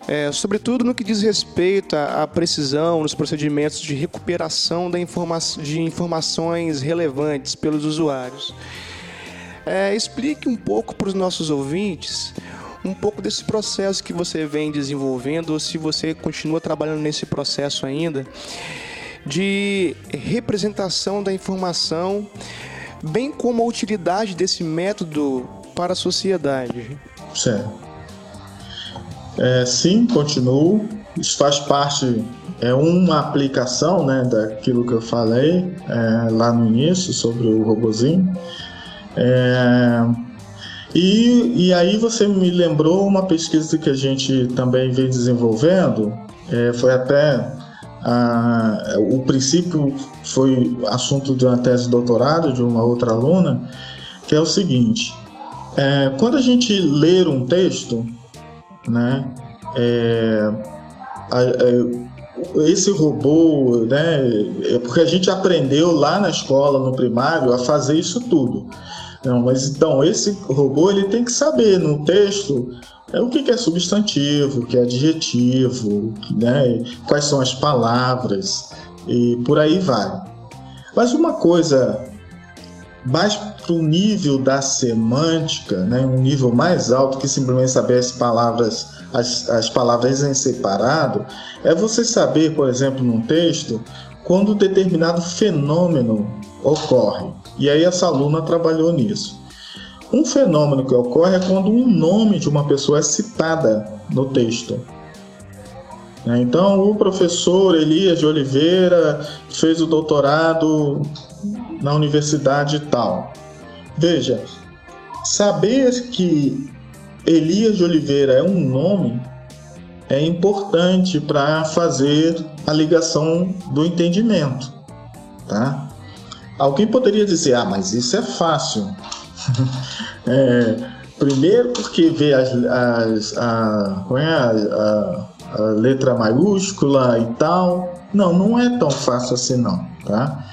É, sobretudo no que diz respeito à precisão nos procedimentos de recuperação da informa de informações relevantes pelos usuários. É, explique um pouco para os nossos ouvintes um pouco desse processo que você vem desenvolvendo, ou se você continua trabalhando nesse processo ainda, de representação da informação, bem como a utilidade desse método para a sociedade. Certo. É, sim, continuo. Isso faz parte, é uma aplicação né, daquilo que eu falei é, lá no início sobre o robozinho. É, e, e aí você me lembrou uma pesquisa que a gente também vem desenvolvendo, é, foi até a, o princípio foi assunto de uma tese de doutorado de uma outra aluna, que é o seguinte: é, quando a gente ler um texto, né, é, a, é, esse robô, né, é porque a gente aprendeu lá na escola, no primário, a fazer isso tudo. Não, mas então esse robô ele tem que saber no texto é o que é substantivo, o que é adjetivo, né? quais são as palavras e por aí vai. Mas uma coisa mais para o nível da semântica, né? um nível mais alto que simplesmente saber as palavras, as, as palavras em separado, é você saber, por exemplo, num texto, quando determinado fenômeno ocorre. E aí essa aluna trabalhou nisso. Um fenômeno que ocorre é quando um nome de uma pessoa é citada no texto. Né? Então, o professor Elias de Oliveira fez o doutorado na universidade tal. Veja, saber que Elias de Oliveira é um nome é importante para fazer a ligação do entendimento, tá? Alguém poderia dizer, ah, mas isso é fácil. é, primeiro porque vê as, as, a, é a, a, a, letra maiúscula e tal. Não, não é tão fácil assim não, tá?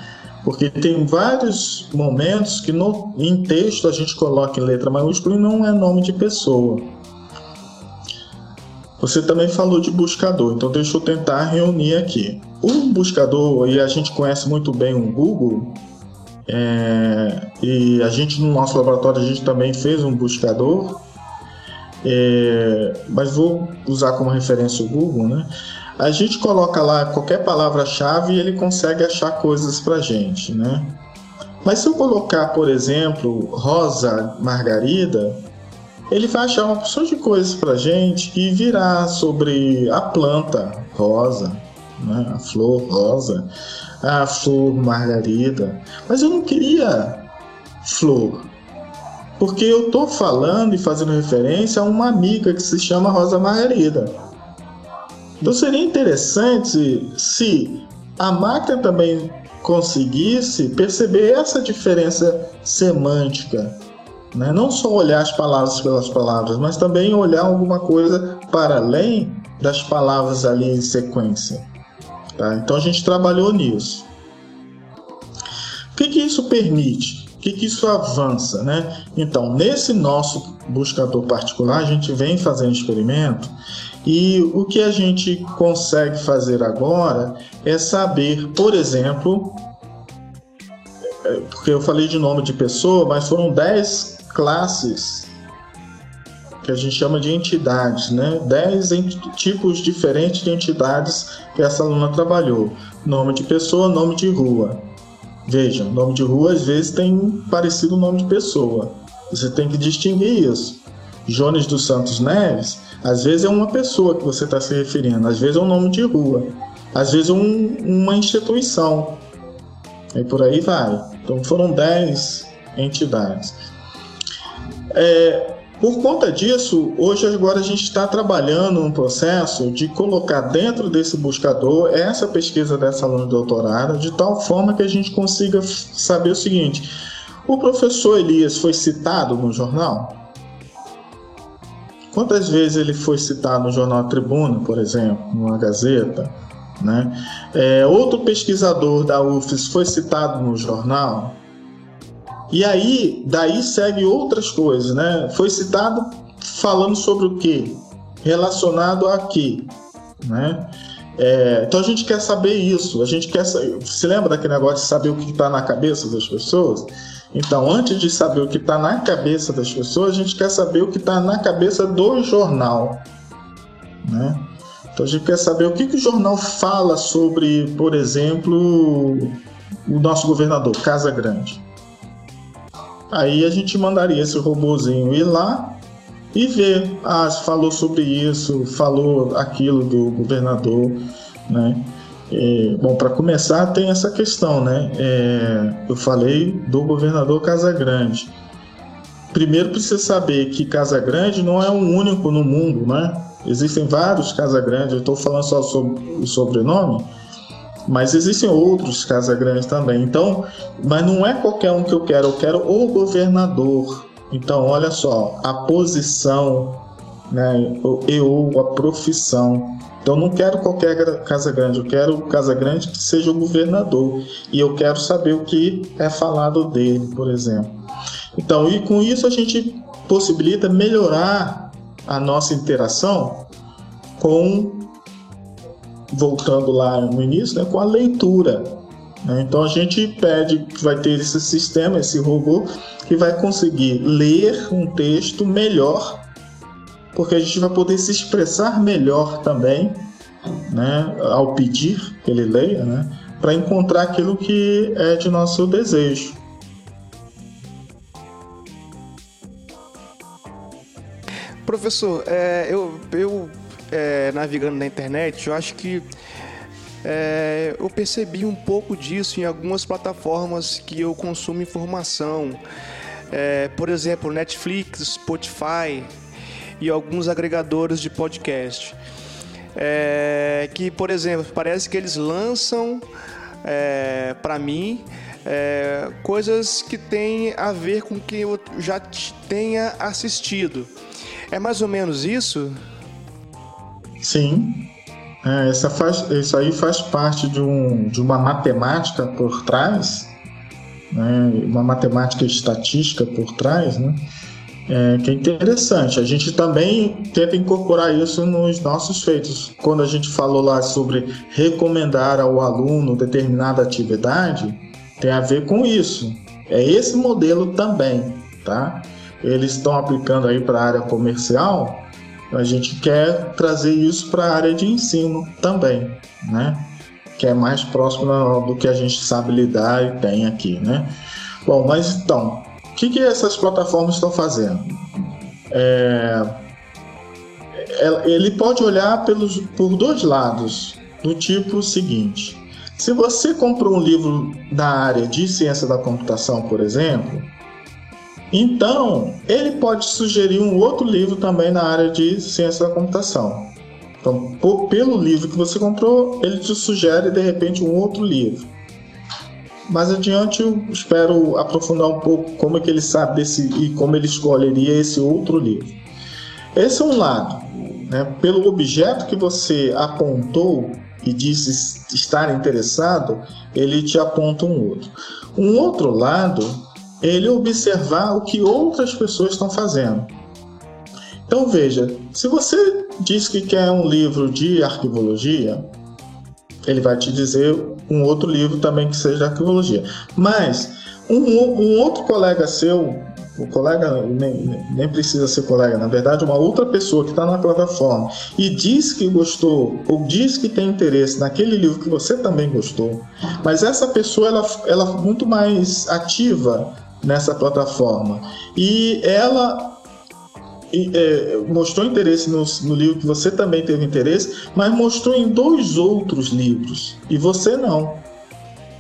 Porque tem vários momentos que no, em texto a gente coloca em letra maiúscula e não é nome de pessoa. Você também falou de buscador, então deixa eu tentar reunir aqui. O buscador, e a gente conhece muito bem o Google, é, e a gente no nosso laboratório a gente também fez um buscador, é, mas vou usar como referência o Google, né? A gente coloca lá qualquer palavra-chave e ele consegue achar coisas para gente, né? Mas se eu colocar, por exemplo, rosa margarida, ele vai achar uma porção de coisas para gente e virá sobre a planta rosa, né? a flor rosa a flor margarida. Mas eu não queria flor. Porque eu estou falando e fazendo referência a uma amiga que se chama Rosa Margarida. Então seria interessante se a máquina também conseguisse perceber essa diferença semântica. Né? Não só olhar as palavras pelas palavras, mas também olhar alguma coisa para além das palavras ali em sequência. Tá? Então a gente trabalhou nisso. O que, que isso permite? O que, que isso avança? Né? Então, nesse nosso buscador particular, a gente vem fazendo experimento e o que a gente consegue fazer agora é saber, por exemplo, é, porque eu falei de nome de pessoa, mas foram 10 classes que a gente chama de entidades, né? Dez tipos diferentes de entidades que essa aluna trabalhou. Nome de pessoa, nome de rua. Vejam, nome de rua às vezes tem parecido nome de pessoa. Você tem que distinguir isso. Jones dos Santos Neves, às vezes é uma pessoa que você está se referindo, às vezes é um nome de rua, às vezes é um, uma instituição. E por aí vai. Então foram dez entidades. É, por conta disso, hoje agora a gente está trabalhando um processo de colocar dentro desse buscador essa pesquisa dessa aluna de doutorado, de tal forma que a gente consiga saber o seguinte: o professor Elias foi citado no jornal? Quantas vezes ele foi citado no jornal Tribuna, por exemplo, numa Gazeta? Né? É, outro pesquisador da UFES foi citado no jornal. E aí, daí segue outras coisas, né? Foi citado falando sobre o quê? Relacionado a quê? Né? É, então a gente quer saber isso. A gente quer se lembra daquele negócio de saber o que está na cabeça das pessoas? Então, antes de saber o que está na cabeça das pessoas, a gente quer saber o que está na cabeça do jornal, né? Então a gente quer saber o que, que o jornal fala sobre, por exemplo, o nosso governador, Casa Grande. Aí a gente mandaria esse robozinho ir lá e ver, ah, falou sobre isso, falou aquilo do governador, né? É, bom, para começar tem essa questão, né? É, eu falei do governador Casagrande. Primeiro precisa saber que Casagrande não é um único no mundo, né? Existem vários Casagrandes, eu estou falando só sobre o sobrenome, mas existem outros Casagrandes também. Então, mas não é qualquer um que eu quero, eu quero o governador. Então, olha só, a posição, né, eu, a profissão. Então, não quero qualquer Casa Grande, eu quero Casa Grande que seja o governador. E eu quero saber o que é falado dele, por exemplo. Então, e com isso a gente possibilita melhorar a nossa interação com, voltando lá no início, né, com a leitura. Né? Então a gente pede que vai ter esse sistema, esse robô, que vai conseguir ler um texto melhor, porque a gente vai poder se expressar melhor também, né, ao pedir que ele leia, né, para encontrar aquilo que é de nosso desejo. Professor, é, eu, eu é, navegando na internet, eu acho que é, eu percebi um pouco disso em algumas plataformas que eu consumo informação. É, por exemplo, Netflix, Spotify e alguns agregadores de podcast. É, que, por exemplo, parece que eles lançam é, para mim é, coisas que têm a ver com que eu já tenha assistido. É mais ou menos isso? Sim, é, essa faz, isso aí faz parte de, um, de uma matemática por trás, né, uma matemática estatística por trás, né, é, que é interessante. A gente também tenta incorporar isso nos nossos feitos. Quando a gente falou lá sobre recomendar ao aluno determinada atividade, tem a ver com isso. É esse modelo também, tá? Eles estão aplicando aí para a área comercial, a gente quer trazer isso para a área de ensino também, né? Que é mais próximo do que a gente sabe lidar e tem aqui, né? Bom, mas então, o que, que essas plataformas estão fazendo? É, é, ele pode olhar pelos, por dois lados, do tipo seguinte: se você comprou um livro da área de ciência da computação, por exemplo, então, ele pode sugerir um outro livro também na área de ciência da computação. Então, por, pelo livro que você comprou, ele te sugere de repente um outro livro. Mais adiante, eu espero aprofundar um pouco como é que ele sabe desse e como ele escolheria esse outro livro. Esse é um lado, né? Pelo objeto que você apontou e disse estar interessado, ele te aponta um outro. Um outro lado ele observar o que outras pessoas estão fazendo. Então veja, se você diz que quer um livro de arquivologia, ele vai te dizer um outro livro também que seja de arquivologia. Mas um, um outro colega seu, o colega nem, nem, precisa ser colega, na verdade, uma outra pessoa que está na plataforma e diz que gostou ou diz que tem interesse naquele livro que você também gostou, mas essa pessoa ela, ela é muito mais ativa nessa plataforma. E ela é, mostrou interesse no, no, livro que você também teve interesse, mas mostrou em dois outros livros e você não.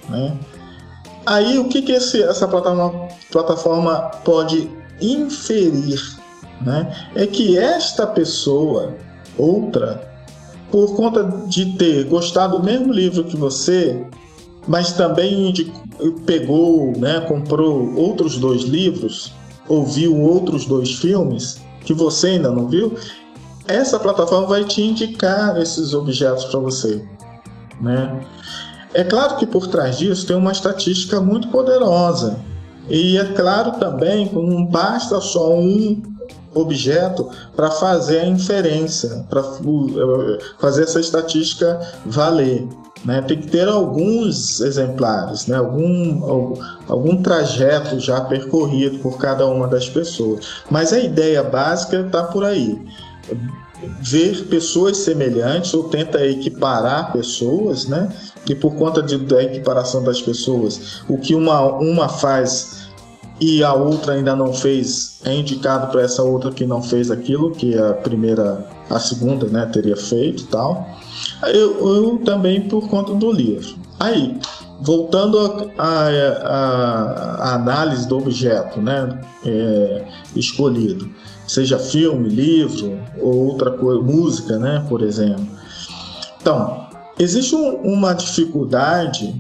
Né? Aí o que, que esse, essa plataforma, plataforma pode inferir? Né? É que esta pessoa, outra, por conta de ter gostado do mesmo livro que você, mas também pegou, né, comprou outros dois livros, ouviu outros dois filmes, que você ainda não viu, essa plataforma vai te indicar esses objetos para você, né? É claro que por trás disso tem uma estatística muito poderosa. E é claro também que não basta só um objeto para fazer a inferência, para fazer essa estatística valer. Né? Tem que ter alguns exemplares, né? algum, algum, algum trajeto já percorrido por cada uma das pessoas. Mas a ideia básica está por aí ver pessoas semelhantes ou tenta equiparar pessoas, né? E por conta de, da equiparação das pessoas, o que uma, uma faz e a outra ainda não fez é indicado para essa outra que não fez aquilo que a primeira, a segunda, né, teria feito, tal. Eu, eu também por conta do livro. Aí, voltando à análise do objeto, né, é, escolhido seja filme, livro ou outra coisa, música, né, por exemplo. Então, existe um, uma dificuldade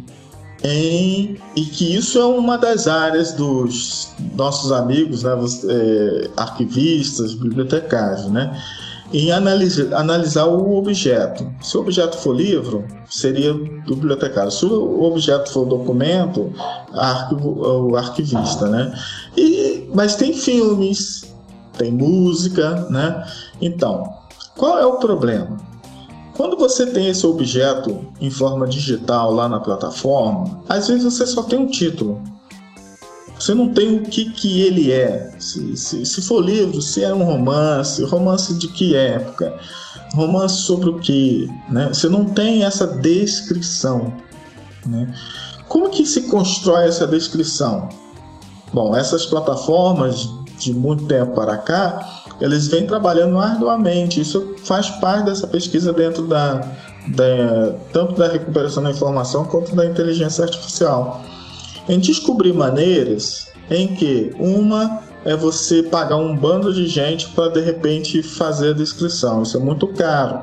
em e que isso é uma das áreas dos nossos amigos, né, é, arquivistas, bibliotecários, né, em analisar, o objeto. Se o objeto for livro, seria do bibliotecário. Se o objeto for documento, arquivo, o arquivista, né? E, mas tem filmes, tem música, né? Então, qual é o problema? Quando você tem esse objeto em forma digital lá na plataforma, às vezes você só tem um título. Você não tem o que, que ele é. Se, se, se for livro, se é um romance, romance de que época, romance sobre o que, né? Você não tem essa descrição, né? Como que se constrói essa descrição? Bom, essas plataformas de muito tempo para cá, eles vêm trabalhando arduamente. Isso faz parte dessa pesquisa dentro da, da tanto da recuperação da informação quanto da inteligência artificial. Em descobrir maneiras em que uma é você pagar um bando de gente para de repente fazer a descrição. Isso é muito caro.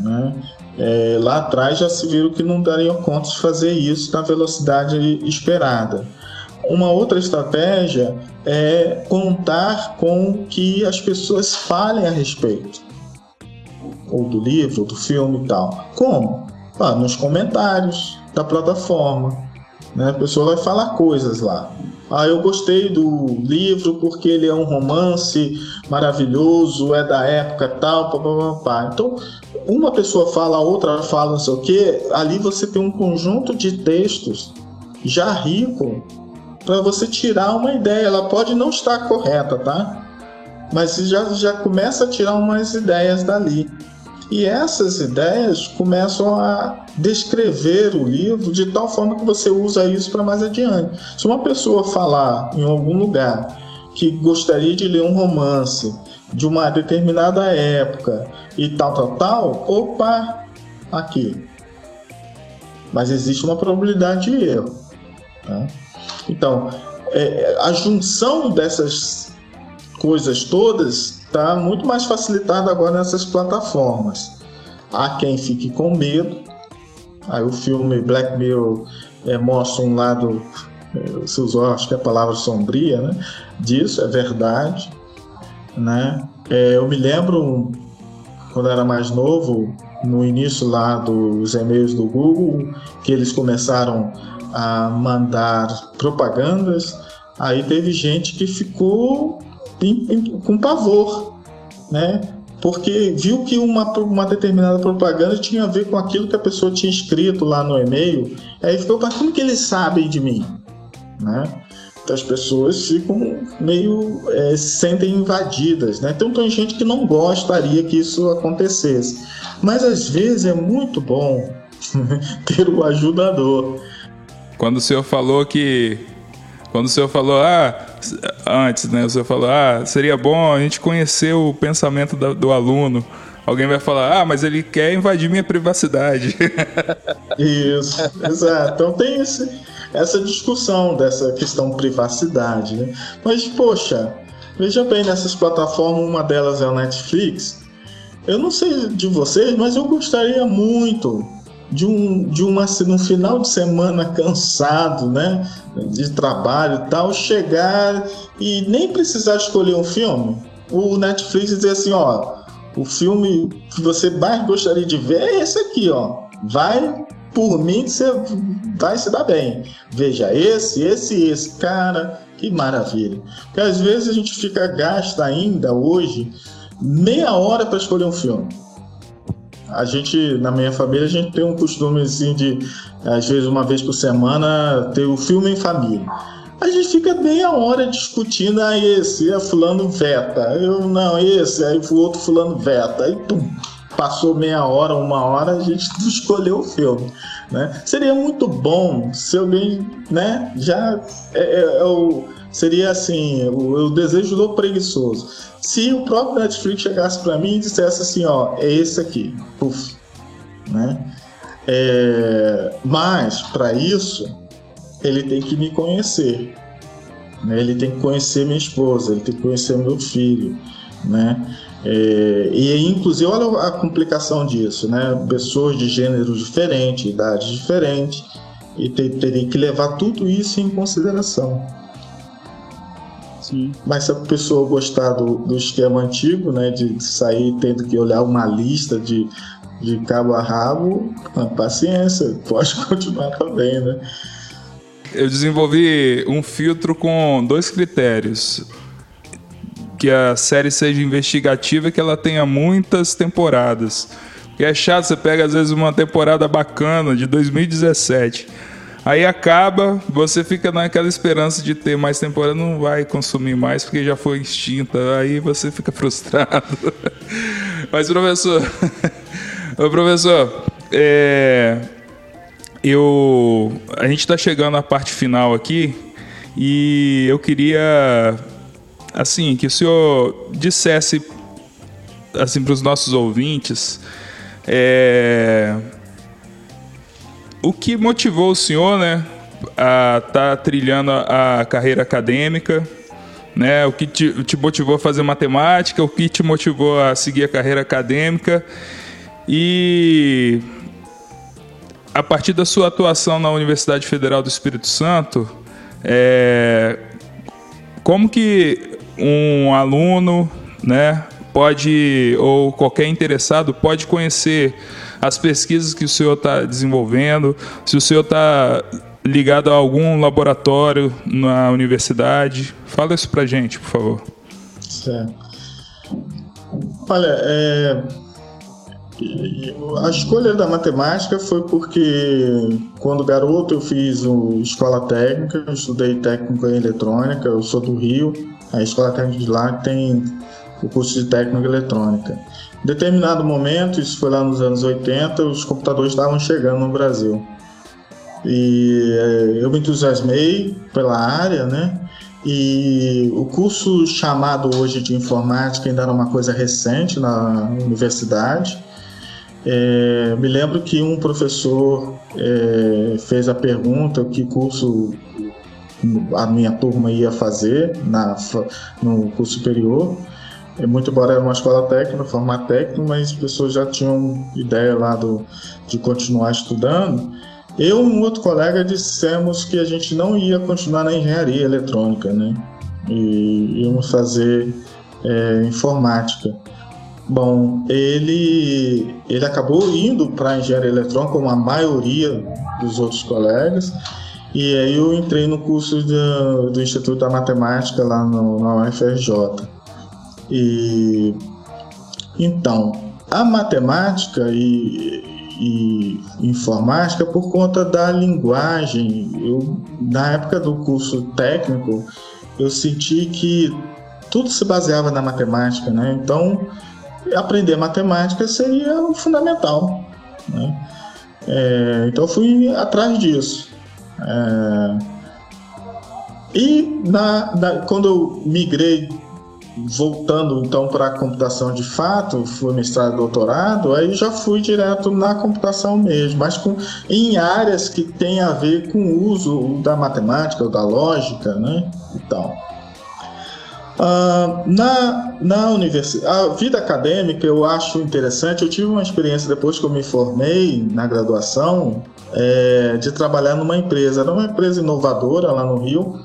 Né? É, lá atrás já se viram que não dariam conta de fazer isso na velocidade esperada. Uma outra estratégia é contar com que as pessoas falem a respeito, ou do livro, do filme e tal. Como? Ah, nos comentários da plataforma. Né? A pessoa vai falar coisas lá. Ah, eu gostei do livro porque ele é um romance maravilhoso, é da época tal, papapá. Então, uma pessoa fala, a outra fala não sei o que, ali você tem um conjunto de textos já rico para você tirar uma ideia. Ela pode não estar correta, tá? Mas você já, já começa a tirar umas ideias dali. E essas ideias começam a descrever o livro de tal forma que você usa isso para mais adiante. Se uma pessoa falar em algum lugar que gostaria de ler um romance de uma determinada época e tal, tal, tal, opa, aqui. Mas existe uma probabilidade de erro. Tá? Então, é, a junção dessas coisas todas está muito mais facilitada agora nessas plataformas. Há quem fique com medo. Aí o filme Black Mirror é, mostra um lado, é, você usou acho que a palavra sombria, né? Disso, é verdade. Né? É, eu me lembro quando era mais novo, no início lá dos e-mails do Google, que eles começaram a mandar propagandas, aí teve gente que ficou com pavor, né? Porque viu que uma, uma determinada propaganda tinha a ver com aquilo que a pessoa tinha escrito lá no e-mail, aí ficou, mas como que eles sabem de mim? Né? Então as pessoas ficam meio é, se sentem invadidas, né? Então tem gente que não gostaria que isso acontecesse, mas às vezes é muito bom ter o ajudador. Quando o senhor falou que. Quando o senhor falou, ah, antes, né? O senhor falou, ah, seria bom a gente conhecer o pensamento do, do aluno. Alguém vai falar, ah, mas ele quer invadir minha privacidade. Isso, exato. Então tem esse, essa discussão dessa questão privacidade, né? Mas, poxa, veja bem, nessas plataformas, uma delas é o Netflix. Eu não sei de vocês, mas eu gostaria muito de um, de uma, no final de semana cansado, né, de trabalho e tal, chegar e nem precisar escolher um filme, o Netflix dizer assim, ó, o filme que você mais gostaria de ver é esse aqui, ó. Vai por mim que você vai se dar bem. Veja esse, esse e esse. Cara, que maravilha. Porque às vezes a gente fica gasta ainda hoje meia hora para escolher um filme. A gente, na minha família, a gente tem um costume assim, de, às vezes, uma vez por semana, ter o um filme em família. A gente fica meia hora discutindo, ah, esse, é fulano veta, eu não, esse, aí o outro fulano veta, aí pum, passou meia hora, uma hora, a gente escolheu o filme. Né? Seria muito bom se alguém, né, já é, é, é o, seria assim, o, o, desejo do preguiçoso. Se o próprio Netflix chegasse para mim e dissesse assim, ó, é esse aqui, puf, né? É, mas para isso ele tem que me conhecer, né? Ele tem que conhecer minha esposa, ele tem que conhecer meu filho, né? É, e inclusive olha a complicação disso, né? Pessoas de gêneros diferentes, idades diferentes, e ter, teria que levar tudo isso em consideração. Sim. Mas se a pessoa gostar do, do esquema antigo, né, de sair tendo que olhar uma lista de, de cabo a rabo, paciência, pode continuar também, né? Eu desenvolvi um filtro com dois critérios. Que a série seja investigativa e que ela tenha muitas temporadas. Porque é chato, você pega às vezes uma temporada bacana de 2017 Aí acaba, você fica naquela esperança de ter mais temporada, não vai consumir mais porque já foi extinta. Aí você fica frustrado. Mas, professor, professor, é, eu, a gente está chegando à parte final aqui e eu queria, assim, que o senhor dissesse, assim, para os nossos ouvintes, é, o que motivou o senhor, né, a estar tá trilhando a, a, carreira acadêmica, né? O que te, te, motivou a fazer matemática, o que te motivou a seguir a carreira acadêmica e a partir da sua atuação na Universidade Federal do Espírito Santo, é, como que um aluno, né, pode ou qualquer interessado pode conhecer as pesquisas que o senhor está desenvolvendo, se o senhor está ligado a algum laboratório na universidade. Fala isso para gente, por favor. Certo. Olha, é... a escolha da matemática foi porque quando garoto eu fiz escola técnica, eu estudei técnico em eletrônica, eu sou do Rio, a escola técnica de lá tem o curso de técnica eletrônica. Em determinado momento, isso foi lá nos anos 80, os computadores estavam chegando no Brasil. E eh, eu me entusiasmei pela área, né? E o curso chamado hoje de informática ainda era uma coisa recente na universidade. É, me lembro que um professor é, fez a pergunta que curso a minha turma ia fazer na, no curso superior é muito embora era uma escola técnica, formato técnico, mas as pessoas já tinham ideia lá do, de continuar estudando. Eu e um outro colega dissemos que a gente não ia continuar na engenharia eletrônica, né? E íamos fazer é, informática. Bom, ele, ele acabou indo para a engenharia eletrônica, como a maioria dos outros colegas, e aí eu entrei no curso de, do Instituto da Matemática lá no, na UFRJ. E então, a matemática e, e informática por conta da linguagem. Eu na época do curso técnico, eu senti que tudo se baseava na matemática, né? Então, aprender matemática seria o fundamental, né? É, então, fui atrás disso. É, e na, na, quando eu migrei voltando então para a computação de fato, fui mestrado e doutorado, aí já fui direto na computação mesmo, mas com, em áreas que tem a ver com o uso da matemática, da lógica, né? Então, uh, na, na universidade, a vida acadêmica eu acho interessante. Eu tive uma experiência depois que eu me formei na graduação é, de trabalhar numa empresa, era uma empresa inovadora lá no Rio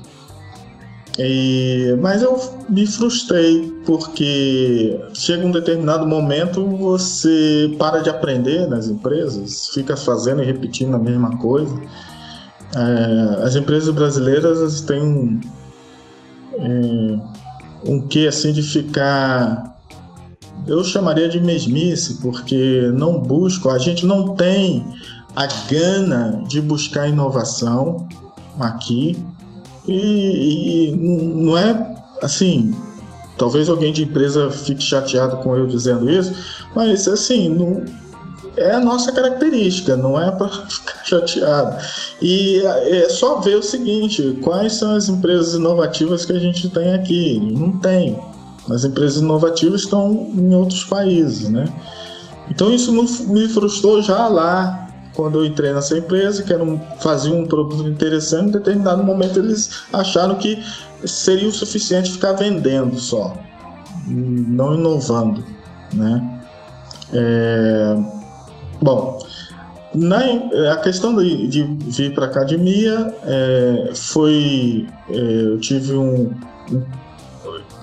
E, mas eu me frustrei porque chega um determinado momento você para de aprender nas empresas, fica fazendo e repetindo a mesma coisa. É, as empresas brasileiras têm um, é, um quê assim de ficar eu chamaria de mesmice, porque não busco, a gente não tem a gana de buscar inovação aqui. E, e não é assim, talvez alguém de empresa fique chateado com eu dizendo isso, mas assim, não, é a nossa característica, não é para ficar chateado. E é só ver o seguinte: quais são as empresas inovativas que a gente tem aqui? Não tem. As empresas inovativas estão em outros países, né? Então isso me frustrou já lá quando eu entrei nessa empresa, que era um, um produto interessante, em determinado momento eles acharam que seria o suficiente ficar vendendo só, não inovando, né? É, bom, na, a questão de, de vir para a academia é, foi, é, eu tive um, um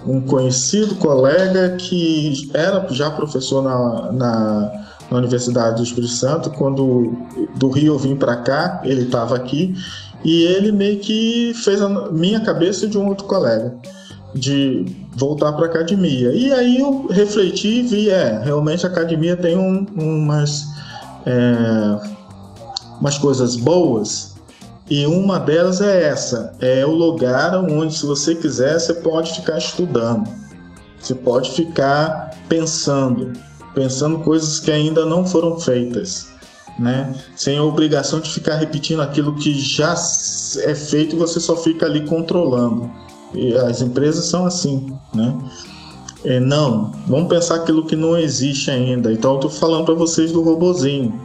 um conhecido colega que era já professor na, na, na Universidade do Espírito Santo. Quando do Rio eu vim para cá, ele estava aqui e ele meio que fez a minha cabeça de um outro colega de voltar para a academia. E aí eu refleti e vi, é, realmente a academia tem um, umas, é, umas coisas boas e uma delas é essa: é o lugar onde, se você quiser, você pode ficar estudando, você pode ficar pensando, pensando coisas que ainda não foram feitas, né? Sem a obrigação de ficar repetindo aquilo que já é feito você só fica ali controlando. E as empresas são assim, né? É, não, vamos pensar aquilo que não existe ainda. Então eu tô falando para vocês do robozinho.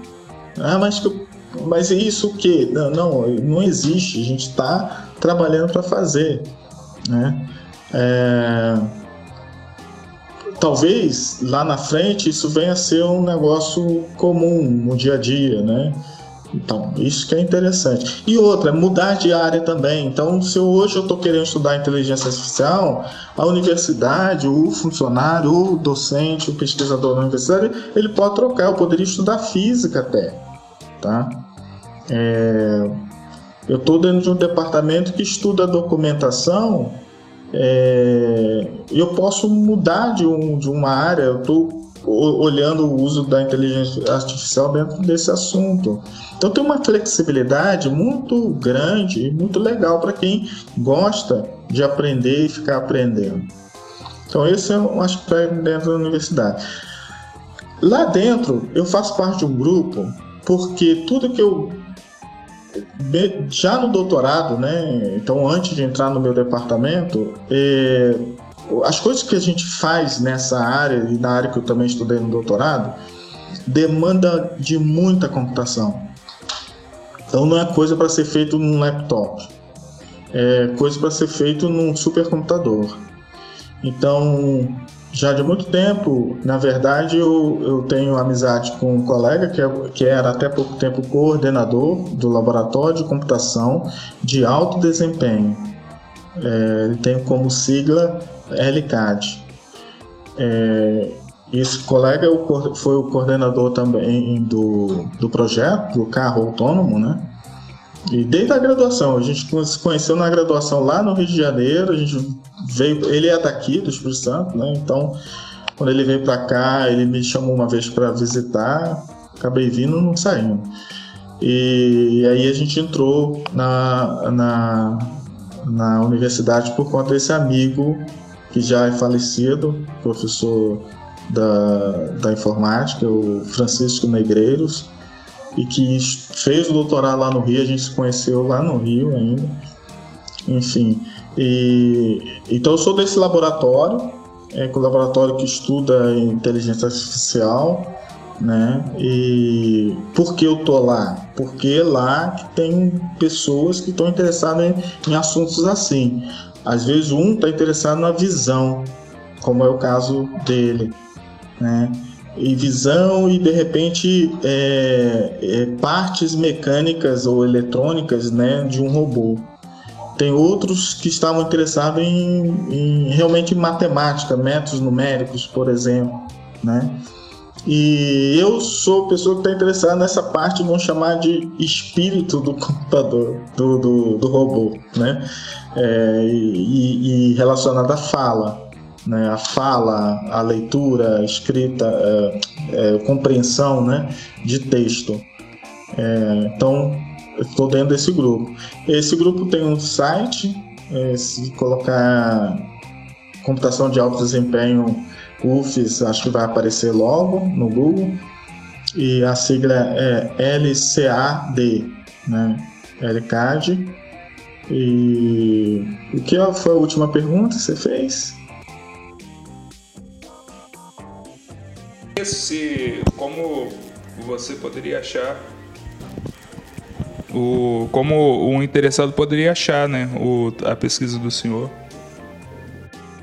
Ah, mas que mas isso o que? Não, não, não existe. A gente está trabalhando para fazer. Né? É... Talvez lá na frente isso venha a ser um negócio comum no dia a dia, né? Então, isso que é interessante. E outra, mudar de área também. Então, se hoje eu estou querendo estudar inteligência artificial, a universidade, o funcionário, o docente, o pesquisador da universidade, ele pode trocar. Eu poderia estudar física até, tá? É, eu estou dentro de um departamento que estuda documentação é, eu posso mudar de, um, de uma área, eu estou olhando o uso da inteligência artificial dentro desse assunto. Então tem uma flexibilidade muito grande e muito legal para quem gosta de aprender e ficar aprendendo. Então esse é um aspecto dentro da universidade. Lá dentro eu faço parte de um grupo porque tudo que eu já no doutorado, né? Então, antes de entrar no meu departamento, é, as coisas que a gente faz nessa área e na área que eu também estudei no doutorado demanda de muita computação. Então, não é coisa para ser feito num laptop, é coisa para ser feito num supercomputador. Então, já de muito tempo, na verdade, eu, eu tenho amizade com um colega que, é, que era até pouco tempo coordenador do laboratório de computação de alto desempenho. É, ele tem como sigla LCAD. É, esse colega é foi o coordenador também do, do projeto do carro autônomo, né? E desde a graduação, a gente se conheceu na graduação lá no Rio de Janeiro, a gente veio, ele é daqui do Espírito Santo, né? Então, quando ele veio para cá, ele me chamou uma vez para visitar, acabei vindo, não saindo. E, e, aí a gente entrou na, na, na universidade por conta desse amigo que já é falecido, professor da, da informática, o Francisco Negreiros e que fez o doutorado lá no Rio, a gente se conheceu lá no Rio ainda. Enfim, e, então eu sou desse laboratório, é o laboratório que estuda inteligência artificial, né? E por que eu tô lá? Porque lá tem pessoas que estão interessadas em, em assuntos assim. Às vezes um está interessado na visão, como é o caso dele, né? E visão e de repente é, é, partes mecânicas ou eletrônicas né, de um robô. tem outros que estavam interessados em, em realmente em matemática, métodos numéricos, por exemplo, né? E eu sou pessoa que está interessada nessa parte, vamos chamar de espírito do computador, do, do, do robô, né? É, e, e relacionada à fala, né? A fala, a leitura, a escrita, é, é, compreensão, né? De texto. É, então, estou dentro desse grupo. Esse grupo tem um site, é, se colocar computação de alto desempenho UFES, acho que vai aparecer logo no Google. E a sigla é LCAD, né? LCAD. E o que foi a última pergunta que você fez? Se, como você poderia achar o, como um interessado poderia achar né, o, a pesquisa do senhor.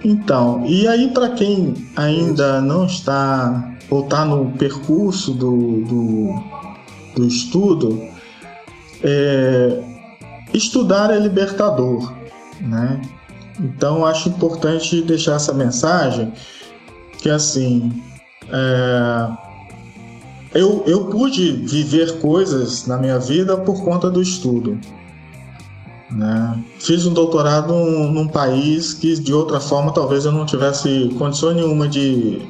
Então, e aí para quem ainda não está ou está no percurso do, do, do estudo, é, estudar é libertador, né? Então acho importante deixar essa mensagem que assim é, eu, eu pude viver coisas na minha vida por conta do estudo. Né? Fiz um doutorado num, num, país que de outra forma talvez eu não tivesse condição nenhuma de,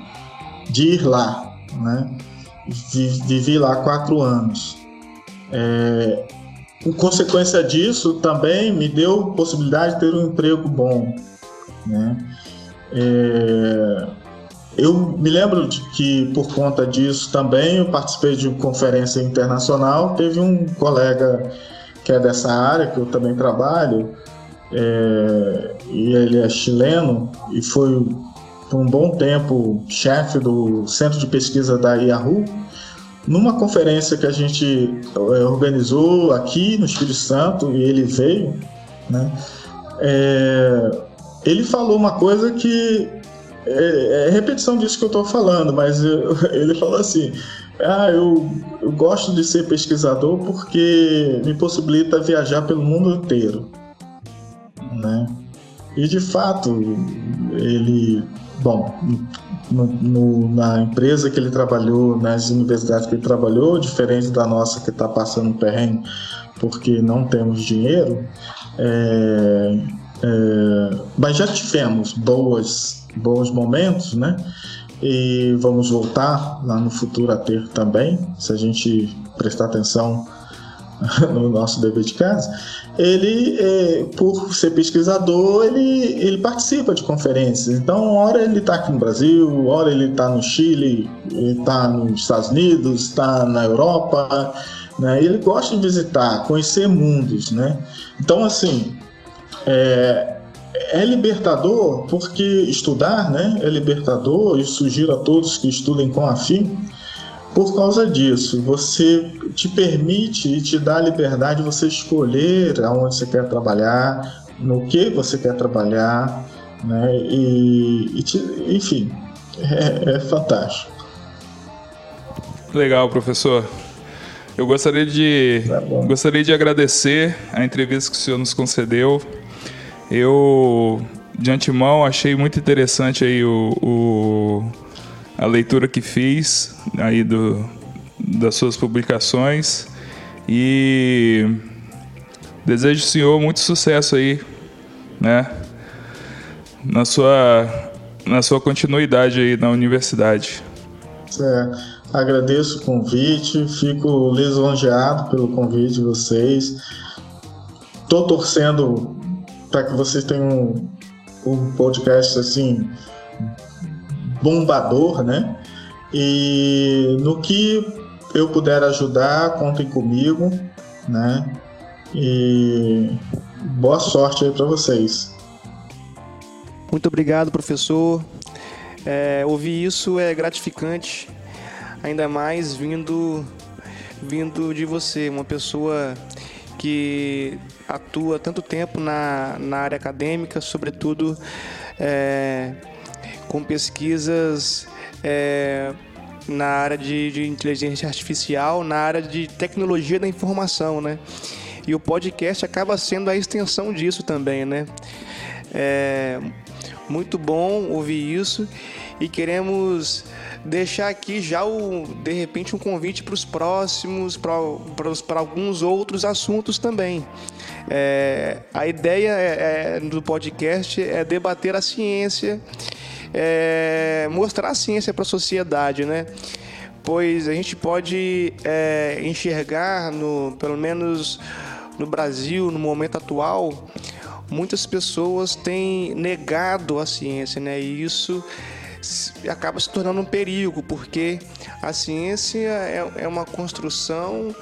de ir lá. Né? Vivi lá quatro anos. É, em consequência disso, também me deu possibilidade de ter um emprego bom. Né? É, eu me lembro de que, por conta disso também, eu participei de uma conferência internacional. Teve um colega que é dessa área, que eu também trabalho, é, e ele é chileno e foi por um bom tempo chefe do centro de pesquisa da Yahoo. Numa conferência que a gente é, organizou aqui no Espírito Santo, e ele veio, né, é, ele falou uma coisa que é, é repetição disso que eu estou falando, mas eu, ele falou assim: ah, eu, eu gosto de ser pesquisador porque me possibilita viajar pelo mundo inteiro, né? E de fato, ele, bom, no, no, na empresa que ele trabalhou, nas universidades que ele trabalhou, diferente da nossa que está passando um perrengue porque não temos dinheiro, é, é, mas já tivemos boas, bons momentos, né? E vamos voltar lá no futuro a ter também, se a gente prestar atenção no nosso dever de casa. Ele, é, por ser pesquisador, ele, ele participa de conferências. Então, hora ele está aqui no Brasil, hora ele está no Chile, está nos Estados Unidos, está na Europa. Né? Ele gosta de visitar, conhecer mundos, né? Então, assim, é, é libertador porque estudar né, é libertador e sugiro a todos que estudem com afim por causa disso. Você te permite e te dá a liberdade de você escolher aonde você quer trabalhar, no que você quer trabalhar, né, e, e te, enfim, é, é fantástico. Legal, professor. Eu gostaria de, tá gostaria de agradecer a entrevista que o senhor nos concedeu. Eu, de antemão, achei muito interessante aí o, o a leitura que fiz aí do, das suas publicações e desejo ao senhor muito sucesso aí, né? Na sua, na sua continuidade aí na universidade. É, agradeço o convite, fico lisonjeado pelo convite de vocês. Estou torcendo para que vocês tenham um, podcast assim bombador, né? E no que eu puder ajudar, contem comigo, né? E boa sorte aí para vocês. Muito obrigado, professor. É, ouvir isso é gratificante, ainda mais vindo vindo de você, uma pessoa que atua tanto tempo na, na área acadêmica, sobretudo é, com pesquisas é, na área de, de, inteligência artificial, na área de tecnologia da informação, né? E o podcast acaba sendo a extensão disso também, né? É muito bom ouvir isso e queremos deixar aqui já o de repente um convite para os próximos, para alguns outros assuntos também. É, a ideia é, é, do podcast é debater a ciência, é, mostrar a ciência para a sociedade, né? Pois a gente pode é, enxergar, no, pelo menos no Brasil, no momento atual, muitas pessoas têm negado a ciência, né? E isso acaba se tornando um perigo, porque a ciência é, é uma construção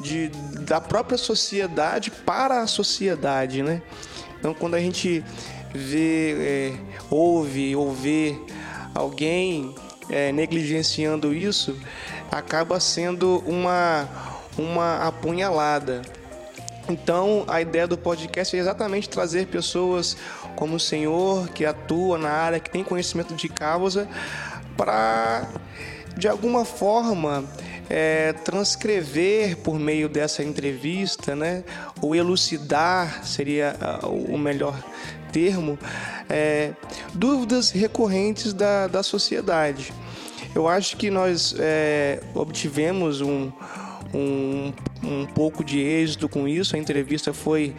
de, da própria sociedade para a sociedade, né? Então, quando a gente vê, é, ouve ou vê alguém é, negligenciando isso, acaba sendo uma, uma apunhalada. Então, a ideia do podcast é exatamente trazer pessoas como o Senhor, que atua na área, que tem conhecimento de causa, para, de alguma forma, é, transcrever por meio dessa entrevista, né, ou elucidar seria uh, o melhor termo, é, dúvidas recorrentes da, da sociedade. Eu acho que nós é, obtivemos um, um, um pouco de êxito com isso. A entrevista foi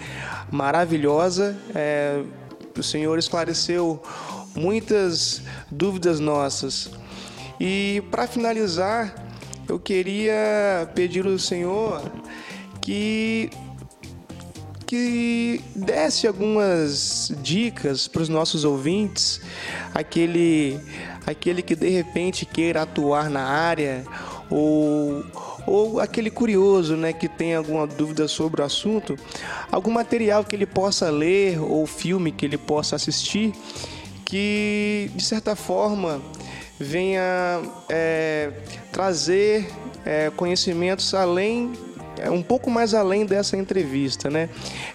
maravilhosa. É, o Senhor esclareceu muitas dúvidas nossas. E para finalizar, eu queria pedir ao Senhor que que desse algumas dicas para os nossos ouvintes, aquele aquele que de repente queira atuar na área ou ou aquele curioso, né, que tem alguma dúvida sobre o assunto, algum material que ele possa ler ou filme que ele possa assistir que de certa forma venha é, trazer é, conhecimentos além é, um pouco mais além dessa entrevista, né?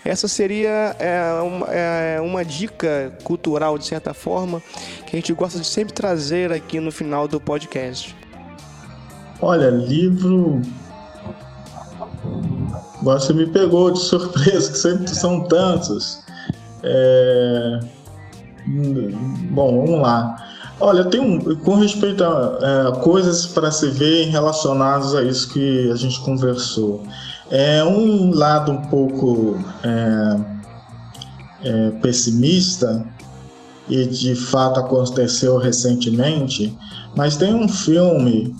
Essa seria é, uma, é, uma, dica cultural, de certa forma, que a gente gosta de sempre trazer aqui no final do podcast. Olha, livro. Você me pegou de surpresa, que sempre são tantos. É... Bom, vamos lá. Olha, tem um, com respeito a é, coisas para se ver relacionadas a isso que a gente conversou. É um lado um pouco é, é, pessimista e de fato aconteceu recentemente, mas tem um filme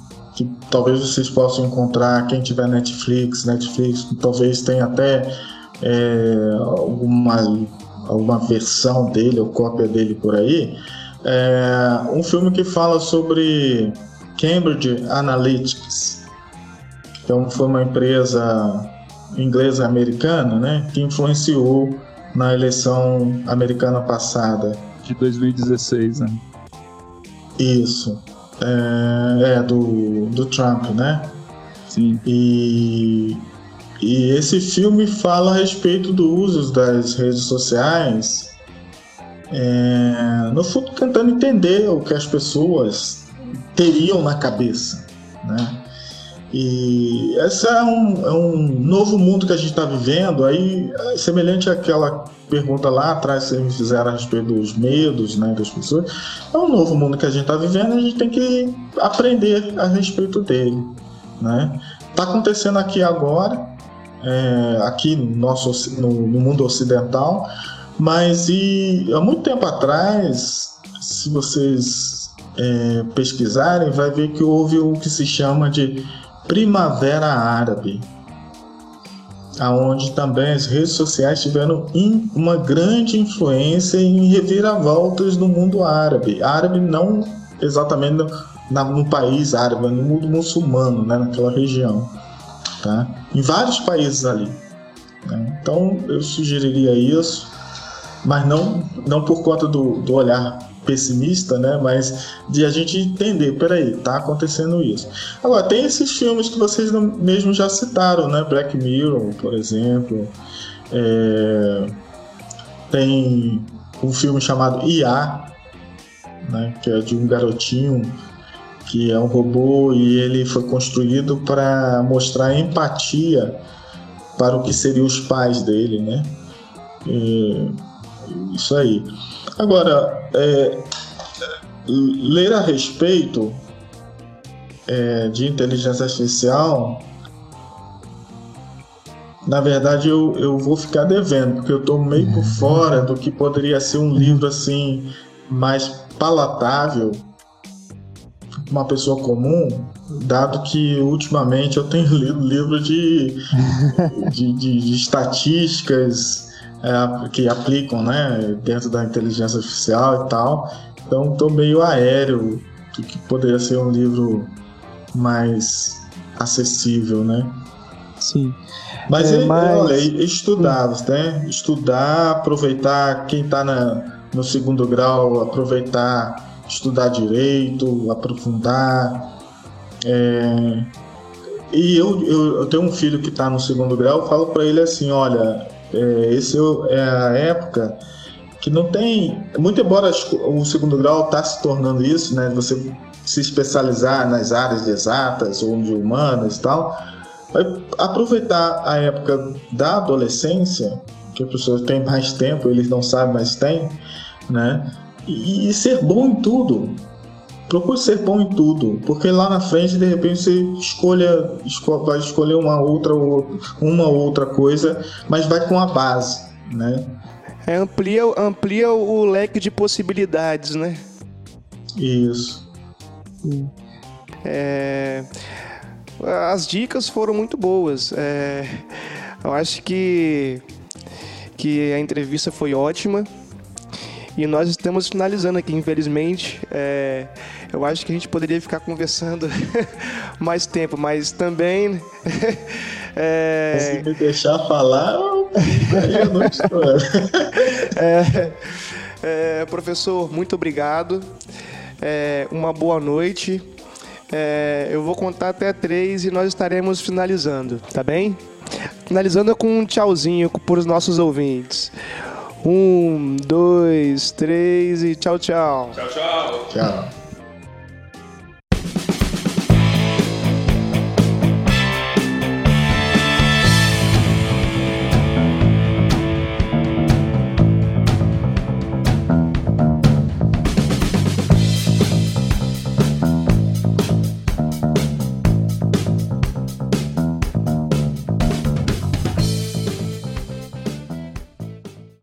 que talvez vocês possam encontrar quem tiver Netflix, Netflix talvez tenha até é, alguma alguma versão dele ou cópia dele por aí é um filme que fala sobre Cambridge Analytics. Então foi uma empresa inglesa americana, né, que influenciou na eleição americana passada de 2016, né? Isso. É, é do, do Trump, né? Sim. E, e esse filme fala a respeito do uso das redes sociais é, no fundo tentando entender o que as pessoas teriam na cabeça, né? E esse é um, é um novo mundo que a gente está vivendo, aí é semelhante àquela pergunta lá atrás que vocês me fizeram a respeito dos medos né, das pessoas. É um novo mundo que a gente está vivendo e a gente tem que aprender a respeito dele. Né? Está acontecendo aqui agora, é, aqui no, nosso, no, no mundo ocidental, mas e há muito tempo atrás, se vocês é, pesquisarem, vai ver que houve o que se chama de Primavera Árabe, aonde também as redes sociais tiveram uma grande influência em reviravoltas no mundo árabe. Árabe não exatamente no, no país árabe, no mundo muçulmano, né, naquela região, tá? Em vários países ali. Né? Então eu sugeriria isso mas não, não por conta do, do olhar pessimista, né? Mas de a gente entender, peraí, tá acontecendo isso. Agora, tem esses filmes que vocês mesmo já citaram, né? Black Mirror, por exemplo. É... Tem um filme chamado IA, né? Que é de um garotinho que é um robô e ele foi construído para mostrar empatia para o que seriam os pais dele, né? Isso aí. Agora, é, ler a respeito é, de inteligência artificial, na verdade eu, eu vou ficar devendo, porque eu estou meio por fora do que poderia ser um livro assim mais palatável para uma pessoa comum, dado que ultimamente eu tenho lido livro de, de, de, de estatísticas é, que aplicam né, dentro da inteligência artificial e tal. Então estou meio aéreo do que poderia ser um livro mais acessível, né? Sim. Mas, é, mas... olha, estudar, né? Estudar, aproveitar quem está no segundo grau, aproveitar, estudar direito, aprofundar. É... E eu, eu, eu, tenho um filho que está no segundo grau, eu falo para ele assim, olha, é, esse é a época que não tem. Muito embora o segundo grau está se tornando isso, né? Você se especializar nas áreas exatas ou de humanas e tal, vai aproveitar a época da adolescência, que as pessoas têm mais tempo, eles não sabem, mas têm, né? E, e ser bom em tudo. Procure ser bom em tudo, porque lá na frente, de repente, você escolha, vai escolher uma outra, uma outra coisa, mas vai com a base, né? É, amplia, amplia o leque de possibilidades, né? Isso. É, as dicas foram muito boas. É, eu acho que, que a entrevista foi ótima. E nós estamos finalizando aqui, infelizmente. É, eu acho que a gente poderia ficar conversando mais tempo, mas também. é... Se me deixar falar, eu não estou. é, é, professor, muito obrigado. É, uma boa noite. É, eu vou contar até três e nós estaremos finalizando, tá bem? Finalizando com um tchauzinho para os nossos ouvintes. Um, dois, três e tchau, tchau. Tchau, tchau. Tchau.